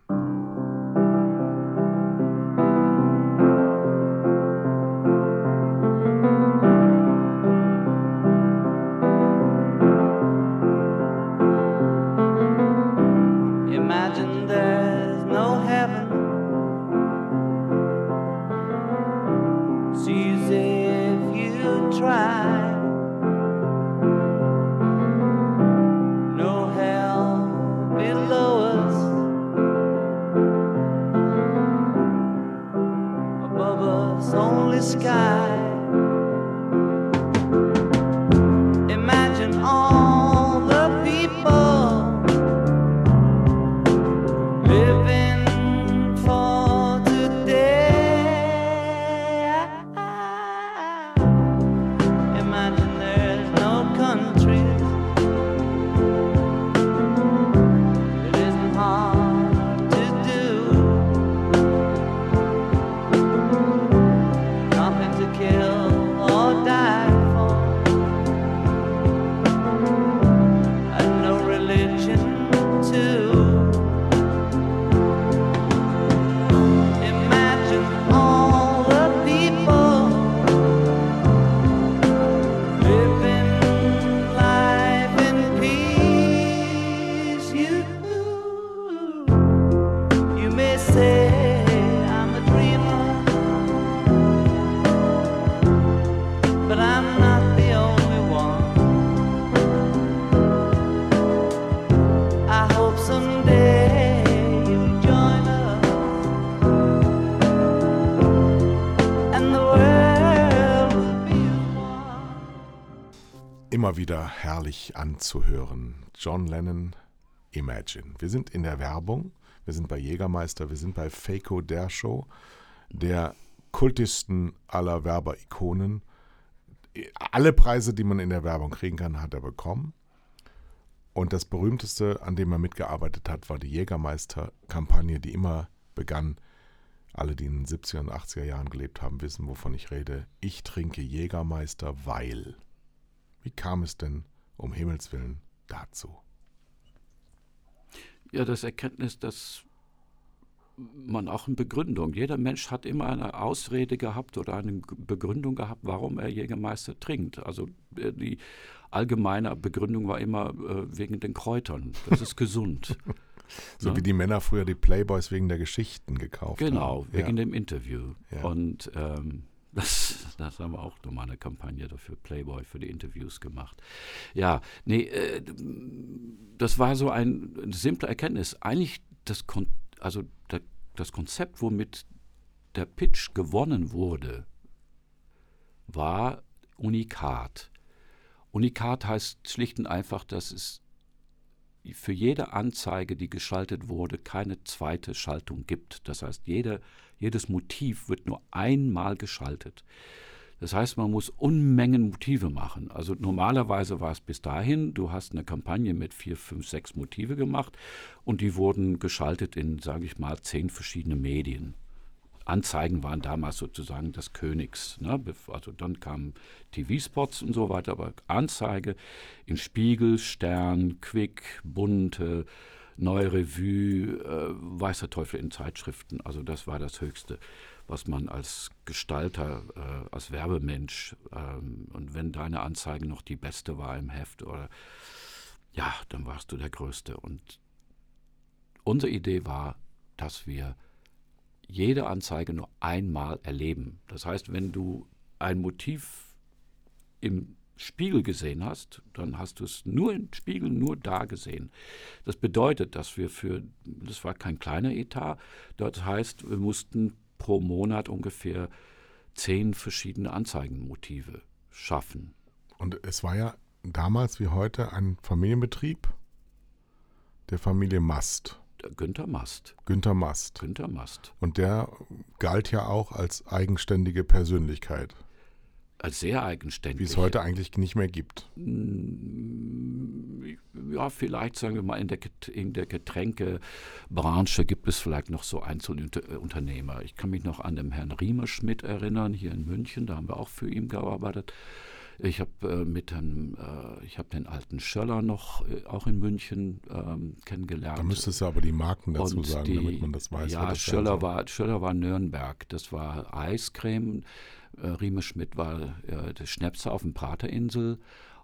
Herrlich anzuhören. John Lennon, Imagine. Wir sind in der Werbung. Wir sind bei Jägermeister, wir sind bei Faco der Show, der kultischsten aller Werber-Ikonen. Alle Preise, die man in der Werbung kriegen kann, hat er bekommen. Und das berühmteste, an dem er mitgearbeitet hat, war die Jägermeister-Kampagne, die immer begann. Alle, die in den 70er und 80er Jahren gelebt haben, wissen, wovon ich rede. Ich trinke Jägermeister, weil. Wie kam es denn, um Himmels Willen, dazu? Ja, das Erkenntnis, dass man auch eine Begründung. Jeder Mensch hat immer eine Ausrede gehabt oder eine Begründung gehabt, warum er Jägermeister trinkt. Also äh, die allgemeine Begründung war immer äh, wegen den Kräutern. Das ist gesund. [LAUGHS] So Ja. wie die Männer früher die Playboys wegen der Geschichten gekauft genau, haben. wegen ja. dem Interview. Ja. Und ähm, das, das haben wir auch nochmal eine Kampagne dafür, Playboy, für die Interviews gemacht. Ja, nee, äh, das war so ein, eine simple Erkenntnis. Eigentlich das, Kon also der, das Konzept, womit der Pitch gewonnen wurde, war Unikat. Unikat heißt schlicht und einfach, dass es für jede Anzeige, die geschaltet wurde, keine zweite Schaltung gibt. Das heißt, jede, jedes Motiv wird nur einmal geschaltet. Das heißt, man muss Unmengen Motive machen. Also normalerweise war es bis dahin, du hast eine Kampagne mit vier, fünf, sechs Motive gemacht und die wurden geschaltet in, sage ich mal, zehn verschiedene Medien. Anzeigen waren damals sozusagen das Königs. Ne? Also dann kamen TV-Spots und so weiter, aber Anzeige in Spiegel, Stern, Quick, Bunte, Neue Revue, äh, Weißer Teufel in Zeitschriften. Also das war das Höchste, was man als Gestalter, äh, als Werbemensch ähm, und wenn deine Anzeige noch die beste war im Heft oder ja, dann warst du der Größte. Und unsere Idee war, dass wir jede Anzeige nur einmal erleben. Das heißt, wenn du ein Motiv im Spiegel gesehen hast, dann hast du es nur im Spiegel, nur da gesehen. Das bedeutet, dass wir für, das war kein kleiner Etat, das heißt, wir mussten pro Monat ungefähr zehn verschiedene Anzeigenmotive schaffen. Und es war ja damals wie heute ein Familienbetrieb der Familie Mast, Der Günther Mast. Günther Mast. Günther Mast. Und der galt ja auch als eigenständige Persönlichkeit, Als sehr eigenständig. wie es heute eigentlich nicht mehr gibt. ja, vielleicht sagen wir mal in der, in der Getränkebranche gibt es vielleicht noch so Einzelunternehmer. Ich kann mich noch an den Herrn Riemerschmidt erinnern, hier in München, da haben wir auch für ihn gearbeitet. Ich habe äh, mit dem, äh, ich habe den alten Schöller noch äh, auch in München ähm, kennengelernt. Da müsstest du aber die Marken dazu Und sagen, die- damit man das weiß. Ja, das Schöller war, Schöller war Nürnberg. Das war Eiscreme. Äh, Rieme Schmidt war äh, der Schnäpser auf dem Praterinsel.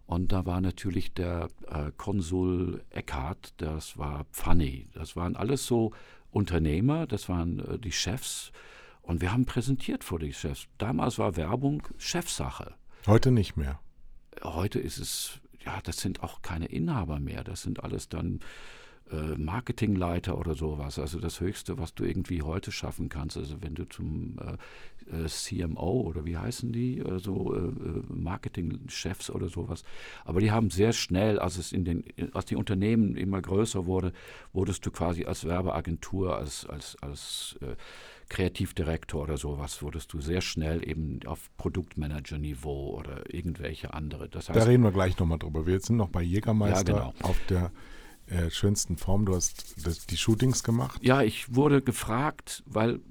Und da war natürlich der äh, Konsul Eckhardt, das war Pfanny. Das waren alles so Unternehmer, das waren äh, die Chefs. Und wir haben präsentiert vor die Chefs. Damals war Werbung Chefsache. Heute nicht mehr. Heute ist es, ja, das sind auch keine Inhaber mehr. Das sind alles dann äh, Marketingleiter oder sowas. Also das Höchste, was du irgendwie heute schaffen kannst. Also wenn du zum äh, äh, CMO oder wie heißen die, oder so äh, äh, Marketingchefs oder sowas. Aber die haben sehr schnell, als es in den, als die Unternehmen immer größer wurde, wurdest du quasi als Werbeagentur, als als als äh, Kreativdirektor oder sowas, wurdest du sehr schnell eben auf Produktmanager-Niveau oder irgendwelche andere. Das Da heißt, reden wir gleich nochmal drüber. Wir sind noch bei Jägermeister Ja, genau. auf der äh, schönsten Form. Du hast das, die Shootings gemacht. Ja, ich wurde gefragt, weil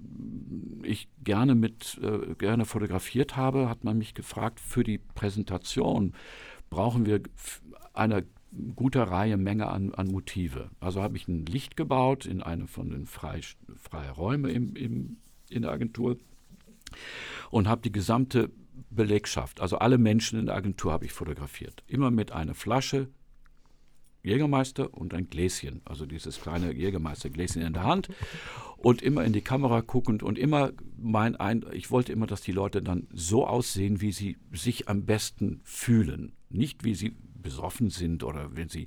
ich gerne mit äh, gerne fotografiert habe, hat man mich gefragt, für die Präsentation brauchen wir f- eine gute Reihe Menge an, an Motive. Also habe ich ein Licht gebaut in eine von den frei, freien Räumen im, im, in der Agentur und habe die gesamte Belegschaft, also alle Menschen in der Agentur habe ich fotografiert. Immer mit einer Flasche Jägermeister und ein Gläschen, also dieses kleine Jägermeistergläschen in der Hand und immer in die Kamera guckend und immer mein ein ich wollte immer, dass die Leute dann so aussehen, wie sie sich am besten fühlen, nicht wie sie besoffen sind oder wenn sie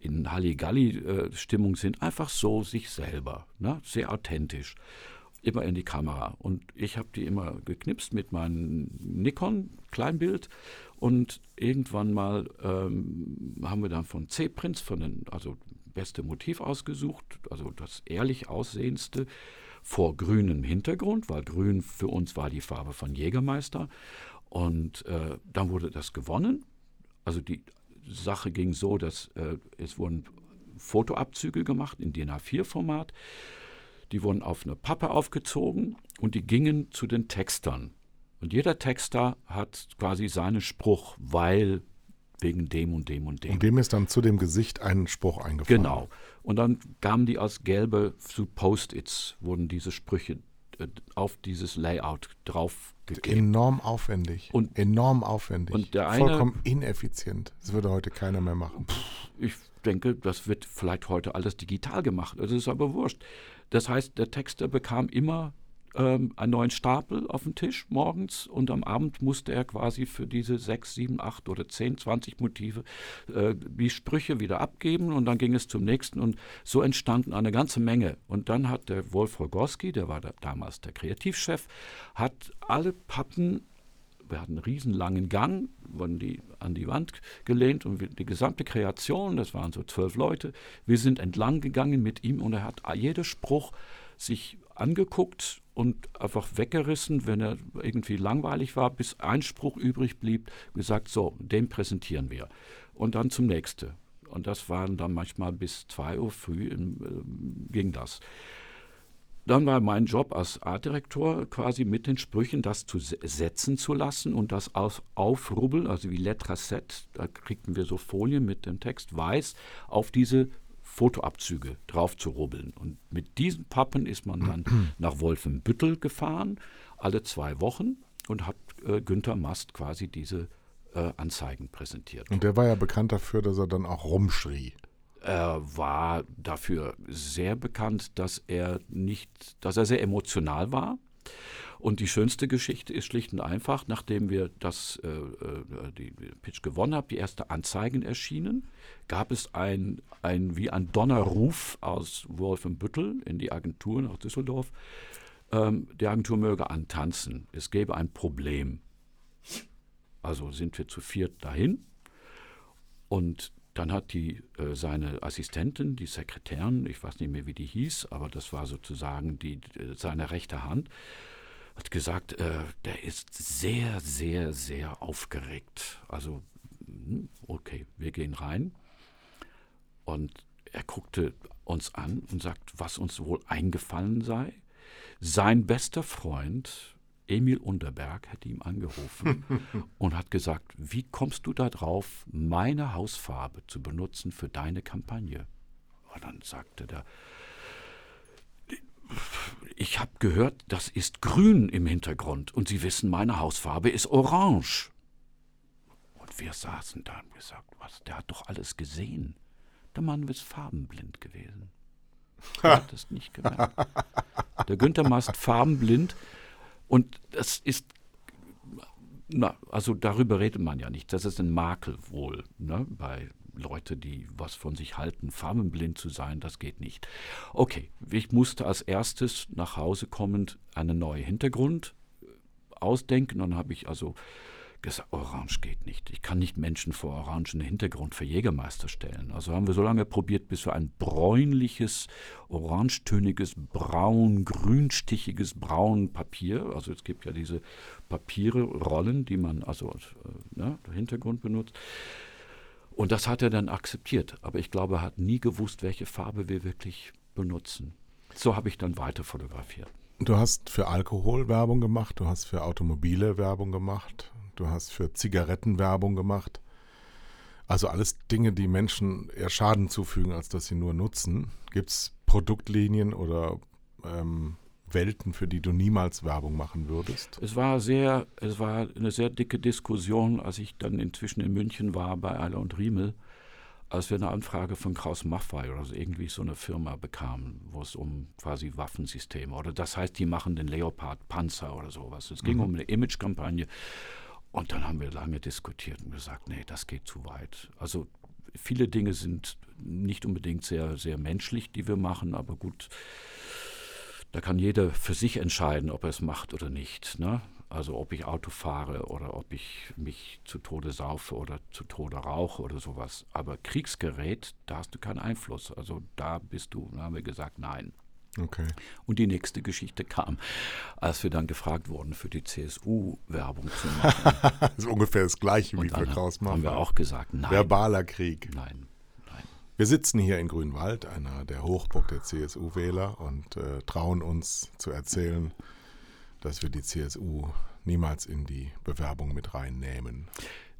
in Halligalli-Stimmung sind, einfach so sich selber, ne? sehr authentisch immer in die Kamera. Und ich habe die immer geknipst mit meinem Nikon-Kleinbild. Und irgendwann mal ähm, haben wir dann von C-Prints, von den, also beste Motiv ausgesucht, also das ehrlich aussehendste, vor grünem Hintergrund, weil grün für uns war die Farbe von Jägermeister. Und äh, dann wurde das gewonnen. Also die Sache ging so, dass äh, es wurden Fotoabzüge gemacht in DIN A4-Format. Die wurden auf eine Pappe aufgezogen und die gingen zu den Textern. Und jeder Texter hat quasi seinen Spruch, weil wegen dem und dem und dem. Und dem ist dann zu dem Gesicht ein Spruch eingefallen. Genau. Und dann kamen die als gelbe zu Post-its, wurden diese Sprüche auf dieses Layout draufgegeben. Enorm aufwendig. Und- enorm aufwendig. und der eine- Vollkommen ineffizient. Das würde heute keiner mehr machen. Ich denke, das wird vielleicht heute alles digital gemacht. Das ist aber wurscht. Das heißt, der Texter bekam immer ähm, einen neuen Stapel auf den Tisch morgens und am Abend musste er quasi für diese sechs, sieben, acht oder zehn, 20 Motive äh, die Sprüche wieder abgeben und dann ging es zum nächsten und so entstanden eine ganze Menge. Und dann hat der Wolf Rogowski, der war da, damals der Kreativchef, hat alle Pappen wir hatten einen riesenlangen Gang, wurden die an die Wand gelehnt und die gesamte Kreation, das waren so zwölf Leute, wir sind entlang gegangen mit ihm und er hat jeder Spruch sich angeguckt und einfach weggerissen, wenn er irgendwie langweilig war, bis ein Spruch übrig blieb, gesagt, so, den präsentieren wir. Und dann zum nächsten. Und das waren dann manchmal bis zwei Uhr früh ähm, ging das. Dann war mein Job als Artdirektor quasi mit den Sprüchen das zu se- setzen zu lassen und das auf, aufrubbeln, also wie Letraset, da kriegten wir so Folien mit dem Text weiß, auf diese Fotoabzüge drauf zu rubbeln. Und mit diesen Pappen ist man dann [CLEARS THROAT] nach Wolfenbüttel gefahren, alle zwei Wochen, und hat äh, Günther Mast quasi diese äh, Anzeigen präsentiert. Und der war ja bekannt dafür, dass er dann auch rumschrie. Er war dafür sehr bekannt, dass er nicht, dass er sehr emotional war. Und die schönste Geschichte ist schlicht und einfach, nachdem wir das äh, äh, die Pitch gewonnen haben, die erste Anzeigen erschienen, gab es ein, ein wie ein Donnerruf aus Wolfenbüttel in die Agentur nach Düsseldorf. Ähm, die Agentur möge antanzen. Es gäbe ein Problem. Also sind wir zu viert dahin. Und dann hat die äh, seine Assistentin, die Sekretärin, ich weiß nicht mehr, wie die hieß, aber das war sozusagen die, seine rechte Hand, hat gesagt, äh, der ist sehr, sehr, sehr aufgeregt. Also, hm, okay, wir gehen rein. Und er guckte uns an und sagt, was uns wohl eingefallen sei. Sein bester Freund, Emil Unterberg, hätte ihm angerufen [LAUGHS] und hat gesagt, wie kommst du da drauf, meine Hausfarbe zu benutzen für deine Kampagne? Und dann sagte der, ich habe gehört, das ist grün im Hintergrund und Sie wissen, meine Hausfarbe ist orange. Und wir saßen da und gesagt, was, der hat doch alles gesehen. Der Mann ist farbenblind gewesen. Er hat es nicht gemerkt. Der Günther Mast farbenblind und das ist, na, also darüber redet man ja nicht. Das ist ein Makel wohl, ne, bei Leute, die was von sich halten, farbenblind zu sein, das geht nicht. Okay, ich musste als erstes nach Hause kommend einen neuen Hintergrund äh, ausdenken. Dann habe ich also gesagt, Orange geht nicht. Ich kann nicht Menschen vor orangen Hintergrund für Jägermeister stellen. Also haben wir so lange probiert, bis wir ein bräunliches, orangetöniges, braun, grünstichiges braun Papier, also es gibt ja diese Papiere, Rollen, die man also als äh, ne, Hintergrund benutzt. Und das hat er dann akzeptiert. Aber ich glaube, er hat nie gewusst, welche Farbe wir wirklich benutzen. So habe ich dann weiter fotografiert. Du hast für Alkohol Werbung gemacht, du hast für Automobile Werbung gemacht, du hast für Zigaretten Werbung gemacht. Also alles Dinge, die Menschen eher Schaden zufügen, als dass sie nur nutzen. Gibt es Produktlinien oder ähm, Welten, für die du niemals Werbung machen würdest? Es war sehr, es war eine sehr dicke Diskussion, als ich dann inzwischen in München war bei Eiler und Riemel, als wir eine Anfrage von Kraus Maffei oder so irgendwie so eine Firma bekamen, wo es um quasi Waffensysteme oder das heißt, die machen den Leopard Panzer oder sowas. Es ging um eine Imagekampagne und dann haben wir lange diskutiert und gesagt, nee, das geht zu weit. Also viele Dinge sind nicht unbedingt sehr, sehr menschlich, die wir machen, aber gut, da kann jeder für sich entscheiden, ob er es macht oder nicht. Ne? Also ob ich Auto fahre oder ob ich mich zu Tode saufe oder zu Tode rauche oder sowas. Aber Kriegsgerät, da hast du keinen Einfluss. Also da bist du, da haben wir gesagt, nein. Okay. Und die nächste Geschichte kam, als wir dann gefragt wurden, für die CSU Werbung zu machen. [LAUGHS] Das ist ungefähr das Gleiche wie Und für dann Kraus haben wir auch gesagt, nein. Verbaler Krieg. Nein. Wir sitzen hier in Grünwald, einer der Hochburg der CSU-Wähler, und äh, trauen uns zu erzählen, dass wir die CSU niemals in die Bewerbung mit reinnehmen.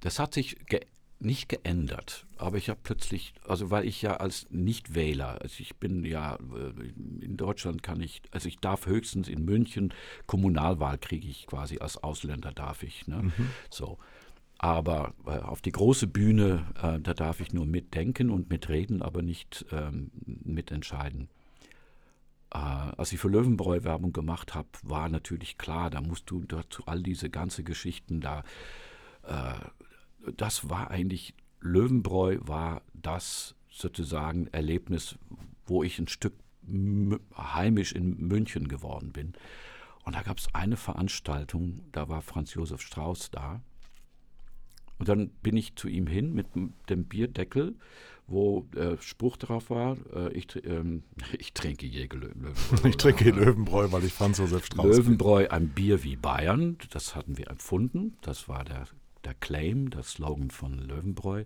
Das hat sich ge nicht geändert, aber ich habe plötzlich, also weil ich ja als Nichtwähler, also ich bin ja, äh, in Deutschland kann ich, also ich darf höchstens in München, Kommunalwahl kriege ich quasi als Ausländer darf ich, ne? so. Aber äh, auf die große Bühne, äh, da darf ich nur mitdenken und mitreden, aber nicht ähm, mitentscheiden. Äh, als ich für Löwenbräu Werbung gemacht habe, war natürlich klar, da musst du dazu all diese ganze Geschichten da äh, das war eigentlich, Löwenbräu war das sozusagen Erlebnis, wo ich ein Stück heimisch in München geworden bin. Und da gab es eine Veranstaltung, da war Franz Josef Strauß da. Und dann bin ich zu ihm hin mit dem Bierdeckel, wo äh, Spruch drauf war, äh, ich, ähm, [LAUGHS] ich trinke Jäger Löwenbräu. [LAUGHS] Ich trinke Löwenbräu, weil ich Franz Josef Strauß bin. Löwenbräu ein Bier wie Bayern, das hatten wir empfunden. Das war der, der Claim, der Slogan von Löwenbräu.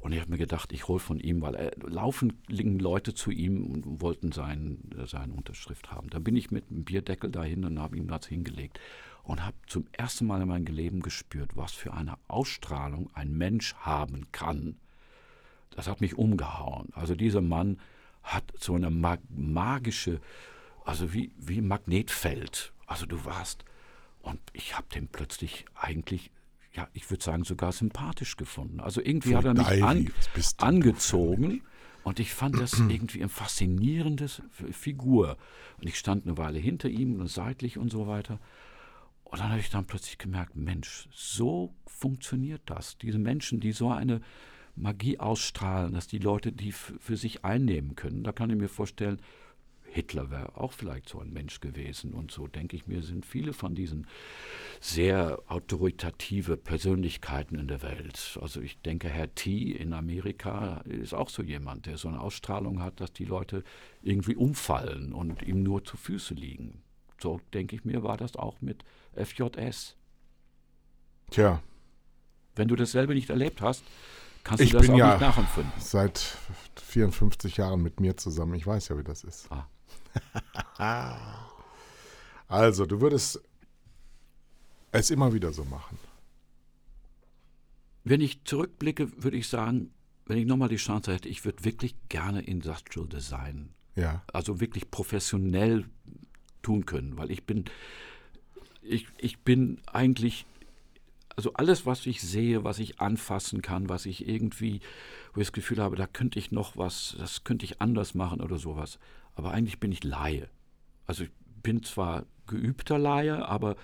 Und ich habe mir gedacht, ich hole von ihm, weil äh, laufen liegen Leute zu ihm und wollten sein, äh, seine Unterschrift haben. Dann bin ich mit einem Bierdeckel dahin und habe ihm das hingelegt und habe zum ersten Mal in meinem Leben gespürt, was für eine Ausstrahlung ein Mensch haben kann. Das hat mich umgehauen. Also dieser Mann hat so eine mag magische, also wie, wie ein Magnetfeld. Also du warst, und ich habe den plötzlich eigentlich, ja, ich würde sagen, sogar sympathisch gefunden. Also irgendwie hat er mich an, angezogen [LAUGHS] und ich fand das irgendwie eine faszinierende Figur. Und ich stand eine Weile hinter ihm und seitlich und so weiter. Und dann habe ich dann plötzlich gemerkt, Mensch, so funktioniert das. Diese Menschen, die so eine Magie ausstrahlen, dass die Leute die für sich einnehmen können. Da kann ich mir vorstellen, Hitler wäre auch vielleicht so ein Mensch gewesen. Und so denke ich mir, sind viele von diesen sehr autoritative Persönlichkeiten in der Welt. Also ich denke, Herr T. in Amerika ist auch so jemand, der so eine Ausstrahlung hat, dass die Leute irgendwie umfallen und ihm nur zu Füße liegen. So denke ich mir, war das auch mit FJS. Tja, Wenn du das selber nicht erlebt hast, kannst du Ich das bin auch ja- nicht nachempfinden. seit 54 Jahren mit mir zusammen. Ich weiß ja, wie das ist. Ah. [LAUGHS] also, du würdest es immer wieder so machen. Wenn ich zurückblicke, würde ich sagen, wenn ich nochmal die Chance hätte, ich würde wirklich gerne Industrial Design, Ja. also wirklich professionell tun können, weil ich bin, ich, ich bin eigentlich, also alles, was ich sehe, was ich anfassen kann, was ich irgendwie, wo ich das Gefühl habe, da könnte ich noch was, das könnte ich anders machen oder sowas, aber eigentlich bin ich Laie. Also ich bin zwar geübter Laie, aber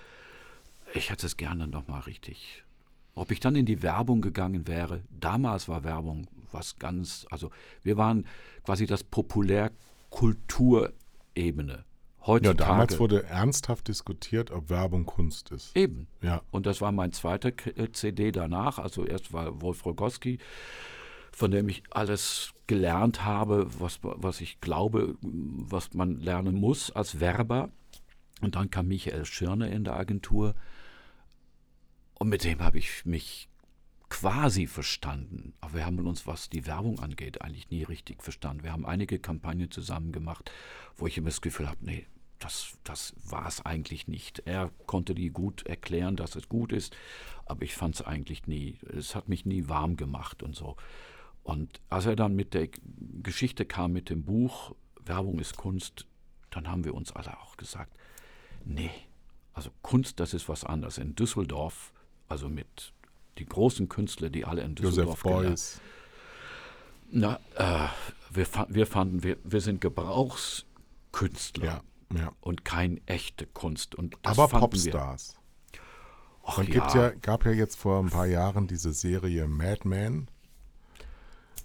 ich hätte es gerne nochmal richtig. Ob ich dann in die Werbung gegangen wäre, damals war Werbung was ganz, also wir waren quasi das Populärkulturebene. Heutzutage damals wurde ernsthaft diskutiert, ob Werbung Kunst ist. eben. Ja. Und das war mein zweiter äh, CD danach. Also erst war Wolf Rogowski, von dem ich alles gelernt habe, was, was ich glaube, was man lernen muss als Werber. Und dann kam Michael Schirner in der Agentur. Und mit dem habe ich mich quasi verstanden. Aber wir haben uns, was die Werbung angeht, eigentlich nie richtig verstanden. Wir haben einige Kampagnen zusammen gemacht, wo ich immer das Gefühl habe, nee, das, das war es eigentlich nicht. Er konnte die gut erklären, dass es gut ist, aber ich fand es eigentlich nie. Es hat mich nie warm gemacht und so. Und als er dann mit der Geschichte kam, mit dem Buch Werbung ist Kunst, dann haben wir uns alle auch gesagt, nee, also Kunst, das ist was anderes. In Düsseldorf, also mit die großen Künstler, die alle in Düsseldorf Josef Beuys. na, äh, wir, wir fanden, wir, wir sind Gebrauchskünstler Ja, ja. und kein echte Kunst. Und das Aber Popstars. Wir, Und gibt ja, gab ja jetzt vor ein paar Jahren diese Serie Mad Men,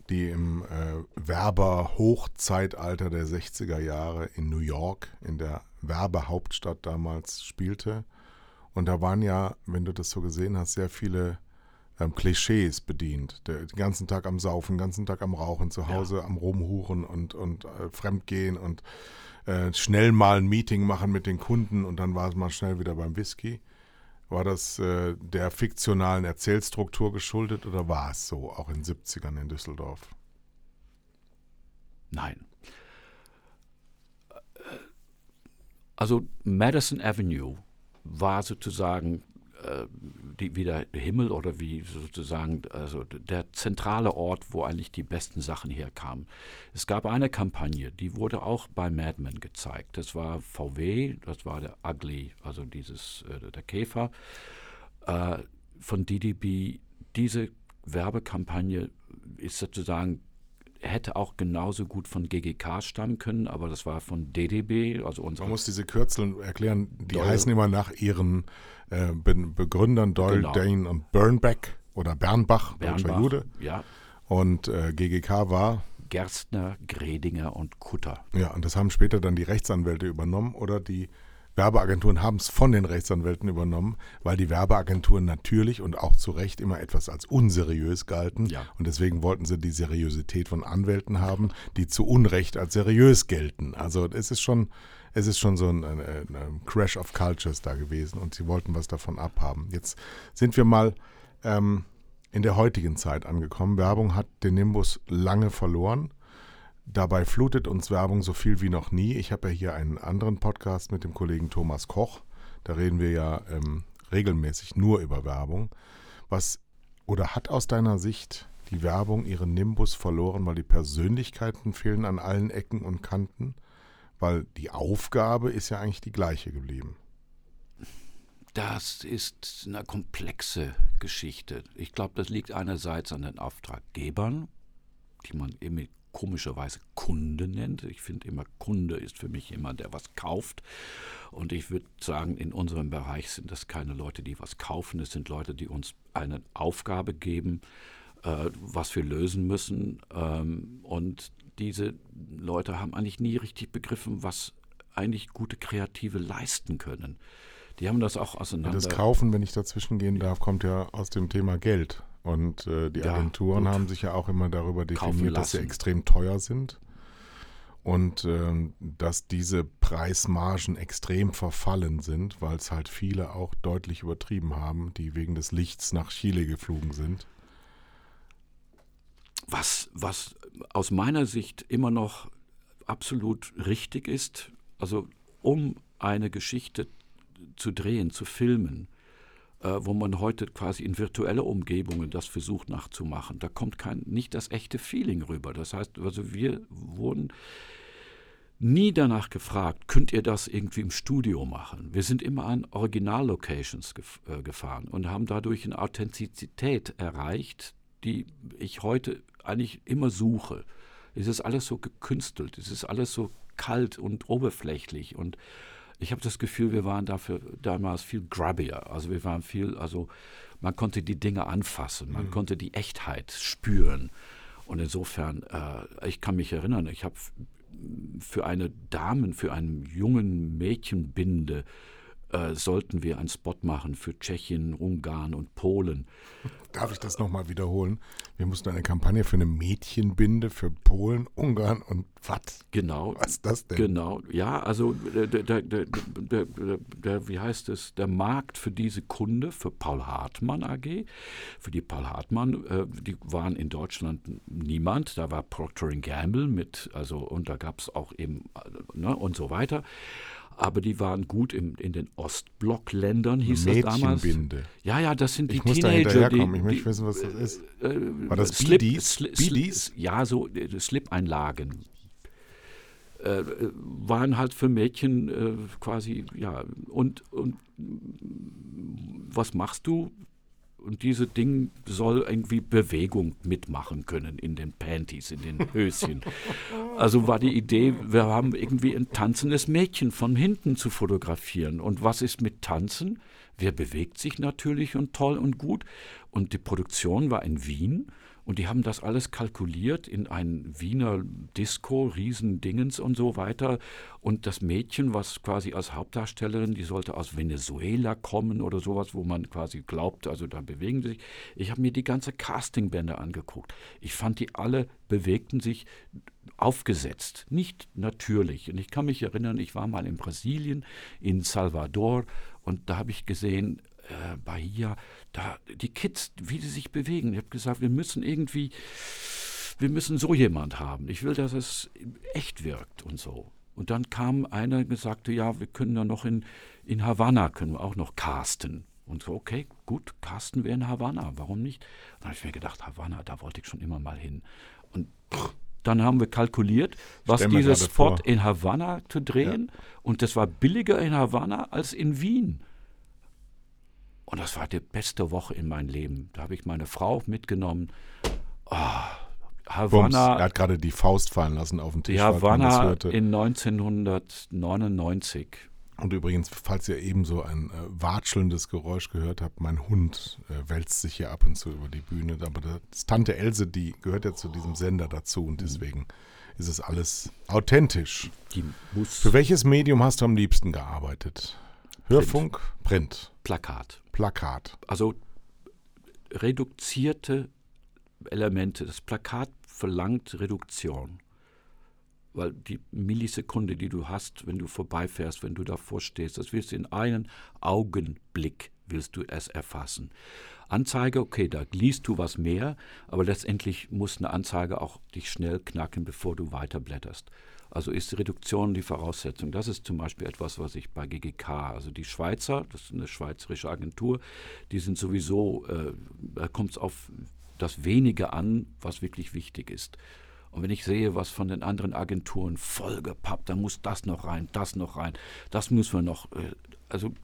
die im äh, Werber-Hochzeitalter der 60er Jahre in New York, in der Werbehauptstadt damals spielte. Und da waren ja, wenn du das so gesehen hast, sehr viele ähm, Klischees bedient. Der, den ganzen Tag am Saufen, den ganzen Tag am Rauchen, zu Hause am Rumhuren und, und äh, Fremdgehen und äh, schnell mal ein Meeting machen mit den Kunden und dann war es mal schnell wieder beim Whisky. War das äh, der fiktionalen Erzählstruktur geschuldet oder war es so, auch in den 70ern in Düsseldorf? Nein. Also Madison Avenue war sozusagen äh, die, wie der Himmel oder wie sozusagen also der zentrale Ort, wo eigentlich die besten Sachen herkamen. Es gab eine Kampagne, die wurde auch bei Mad Men gezeigt. Das war VW, das war der Ugly, also dieses äh, der Käfer äh, von DDB. Diese Werbekampagne ist sozusagen hätte auch genauso gut von GGK stammen können, aber das war von DDB, also unser. Man muss diese Kürzel erklären, die Doyle. heißen immer nach ihren äh, Be Begründern Doyle, Genau. Dane und Bernbeck oder Bernbach, deutscher Bernbach, Jude. Ja, Und äh, GGK war, Gerstner, Gredinger und Kutter. ja, und das haben später dann die Rechtsanwälte übernommen oder die Werbeagenturen haben es von den Rechtsanwälten übernommen, weil die Werbeagenturen natürlich und auch zu Recht immer etwas als unseriös galten. Ja. Und deswegen wollten sie die Seriosität von Anwälten haben, die zu Unrecht als seriös gelten. Also es ist schon, es ist schon so ein, ein, ein Crash of Cultures da gewesen und sie wollten was davon abhaben. Jetzt sind wir mal ähm, in der heutigen Zeit angekommen. Werbung hat den Nimbus lange verloren. Dabei flutet uns Werbung so viel wie noch nie. Ich habe ja hier einen anderen Podcast mit dem Kollegen Thomas Koch. Da reden wir ja ähm, regelmäßig nur über Werbung. Was oder hat aus deiner Sicht die Werbung ihren Nimbus verloren, weil die Persönlichkeiten fehlen an allen Ecken und Kanten? Weil die Aufgabe ist ja eigentlich die gleiche geblieben. Das ist eine komplexe Geschichte. Ich glaube, das liegt einerseits an den Auftraggebern, die man immer komischerweise Kunde nennt. Ich finde immer, Kunde ist für mich jemand, der was kauft. Und ich würde sagen, in unserem Bereich sind das keine Leute, die was kaufen. Es sind Leute, die uns eine Aufgabe geben, äh, was wir lösen müssen. Ähm, und diese Leute haben eigentlich nie richtig begriffen, was eigentlich gute Kreative leisten können. Die haben das auch auseinander. Das Kaufen, wenn ich dazwischen gehen darf, kommt ja aus dem Thema Geld. Und äh, die Ja, Agenturen gut. haben sich ja auch immer darüber definiert, dass sie extrem teuer sind. Und ähm, dass diese Preismargen extrem verfallen sind, weil es halt viele auch deutlich übertrieben haben, die wegen des Lichts nach Chile geflogen sind. Was, was aus meiner Sicht immer noch absolut richtig ist, also um eine Geschichte zu drehen, zu filmen, äh, wo man heute quasi in virtuelle Umgebungen das versucht nachzumachen, da kommt kein, nicht das echte Feeling rüber. Das heißt, also wir wurden nie danach gefragt, könnt ihr das irgendwie im Studio machen? Wir sind immer an Originallocations gef äh, gefahren und haben dadurch eine Authentizität erreicht, die ich heute eigentlich immer suche. Es ist alles so gekünstelt, es ist alles so kalt und oberflächlich und ich habe das Gefühl, wir waren dafür damals viel grubbier. Also wir waren viel, also man konnte die Dinge anfassen, man konnte die Echtheit spüren. Und insofern, äh, ich kann mich erinnern, ich habe für eine Damen, für einen jungen Mädchenbinde äh, sollten wir einen Spot machen für Tschechien, Ungarn und Polen. Darf ich das nochmal wiederholen? Wir mussten eine Kampagne für eine Mädchenbinde für Polen, Ungarn und was? Genau. Was ist das denn? Genau, ja, also der, der, der, der, der, der, der, wie heißt es, der Markt für diese Kunde, für Paul Hartmann AG, für die Paul Hartmann, äh, die waren in Deutschland niemand, da war Procter Gamble mit, also und da gab es auch eben, äh, ne, und so weiter. Aber die waren gut im, in den Ostblockländern, hieß das damals. Mädchenbinde. Ja, ja, das sind die Ich muss da Teenager, die, Ich möchte wissen, was das ist. äh, War das Slip, BDs? Sli- BDs? Ja, so äh, Slip-Einlagen. Äh, waren halt für Mädchen äh, quasi, ja, und, und was machst du? Und diese Ding soll irgendwie Bewegung mitmachen können in den Panties, in den Höschen. Also war die Idee, wir haben irgendwie ein tanzendes Mädchen von hinten zu fotografieren. Und was ist mit Tanzen? Wer bewegt sich natürlich und toll und gut? Und die Produktion war in Wien Und die haben das alles kalkuliert in ein Wiener Disco, Riesendingens und so weiter. Und das Mädchen, was quasi als Hauptdarstellerin, die sollte aus Venezuela kommen oder sowas, wo man quasi glaubt, also da bewegen sie sich. Ich habe mir die ganze Castingbände angeguckt. Ich fand, die alle bewegten sich aufgesetzt, nicht natürlich. Und ich kann mich erinnern, ich war mal in Brasilien, in Salvador, und da habe ich gesehen, äh, Bahia, da die Kids, wie sie sich bewegen. Ich habe gesagt, wir müssen irgendwie, wir müssen so jemand haben. Ich will, dass es echt wirkt und so. Und dann kam einer und sagte, ja, wir können ja noch in, in Havanna, können wir auch noch casten. Und so, okay, gut, casten wir in Havanna, warum nicht? Dann habe ich mir gedacht, Havanna, da wollte ich schon immer mal hin. Und dann haben wir kalkuliert, was dieses Spot in Havanna zu drehen. Und das war billiger in Havanna als in Wien. Und das war die beste Woche in meinem Leben. Da habe ich meine Frau mitgenommen. Bums, Havanna, er hat gerade die Faust fallen lassen auf den Tisch, hörte. in 1999. Und übrigens, falls ihr eben so ein äh, watschelndes Geräusch gehört habt, mein Hund äh, wälzt sich hier ab und zu über die Bühne. Aber das Tante Else, die gehört ja zu diesem Sender dazu und deswegen ist es alles authentisch. Für welches Medium hast du am liebsten gearbeitet? Hörfunk, Print, Plakat. Plakat. Also reduzierte Elemente. Das Plakat verlangt Reduktion. Weil die Millisekunde, die du hast, wenn du vorbeifährst, wenn du davor stehst, das willst du in einen Augenblick willst du es erfassen. Anzeige, okay, da liest du was mehr, aber letztendlich muss eine Anzeige auch dich schnell knacken, bevor du weiterblätterst. Also ist Reduktion die Voraussetzung. Das ist zum Beispiel etwas, was ich bei GGK, also die Schweizer, das ist eine schweizerische Agentur, die sind sowieso, äh, da kommt es auf das Wenige an, was wirklich wichtig ist. Und wenn ich sehe, was von den anderen Agenturen vollgepappt, dann muss das noch rein, das noch rein, das müssen wir noch. Äh, also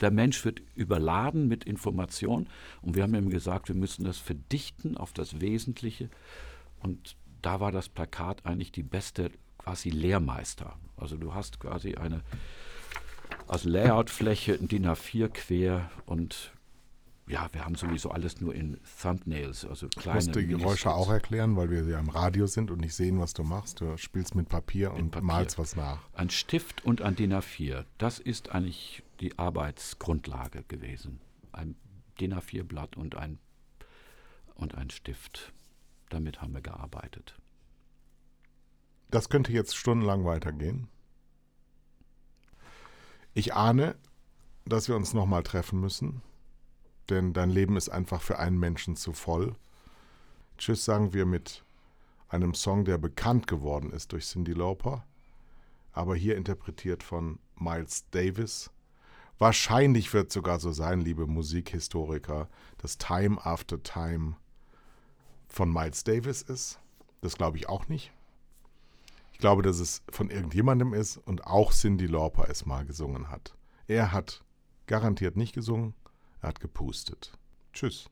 der Mensch wird überladen mit Informationen und wir haben ihm gesagt, wir müssen das verdichten auf das Wesentliche. Und da war das Plakat eigentlich die beste quasi Lehrmeister. Also du hast quasi eine als Layoutfläche ein DIN A4 quer und ja, wir haben sowieso alles nur in Thumbnails, also kleine musste die Geräusche auch erklären, weil wir ja im Radio sind und nicht sehen, was du machst. Du spielst mit Papier und Papier. malst was nach. Ein Stift und ein DIN A4, das ist eigentlich die Arbeitsgrundlage gewesen. Ein DIN A4-Blatt und ein, und ein Stift. Damit haben wir gearbeitet. Das könnte jetzt stundenlang weitergehen. Ich ahne, dass wir uns nochmal treffen müssen, denn dein Leben ist einfach für einen Menschen zu voll. Tschüss sagen wir mit einem Song, der bekannt geworden ist durch Cindy Lauper, aber hier interpretiert von Miles Davis. Wahrscheinlich wird sogar so sein, liebe Musikhistoriker, dass Time After Time von Miles Davis ist. Das glaube ich auch nicht. Ich glaube, dass es von irgendjemandem ist und auch Cindy Lauper es mal gesungen hat. Er hat garantiert nicht gesungen, er hat gepustet. Tschüss.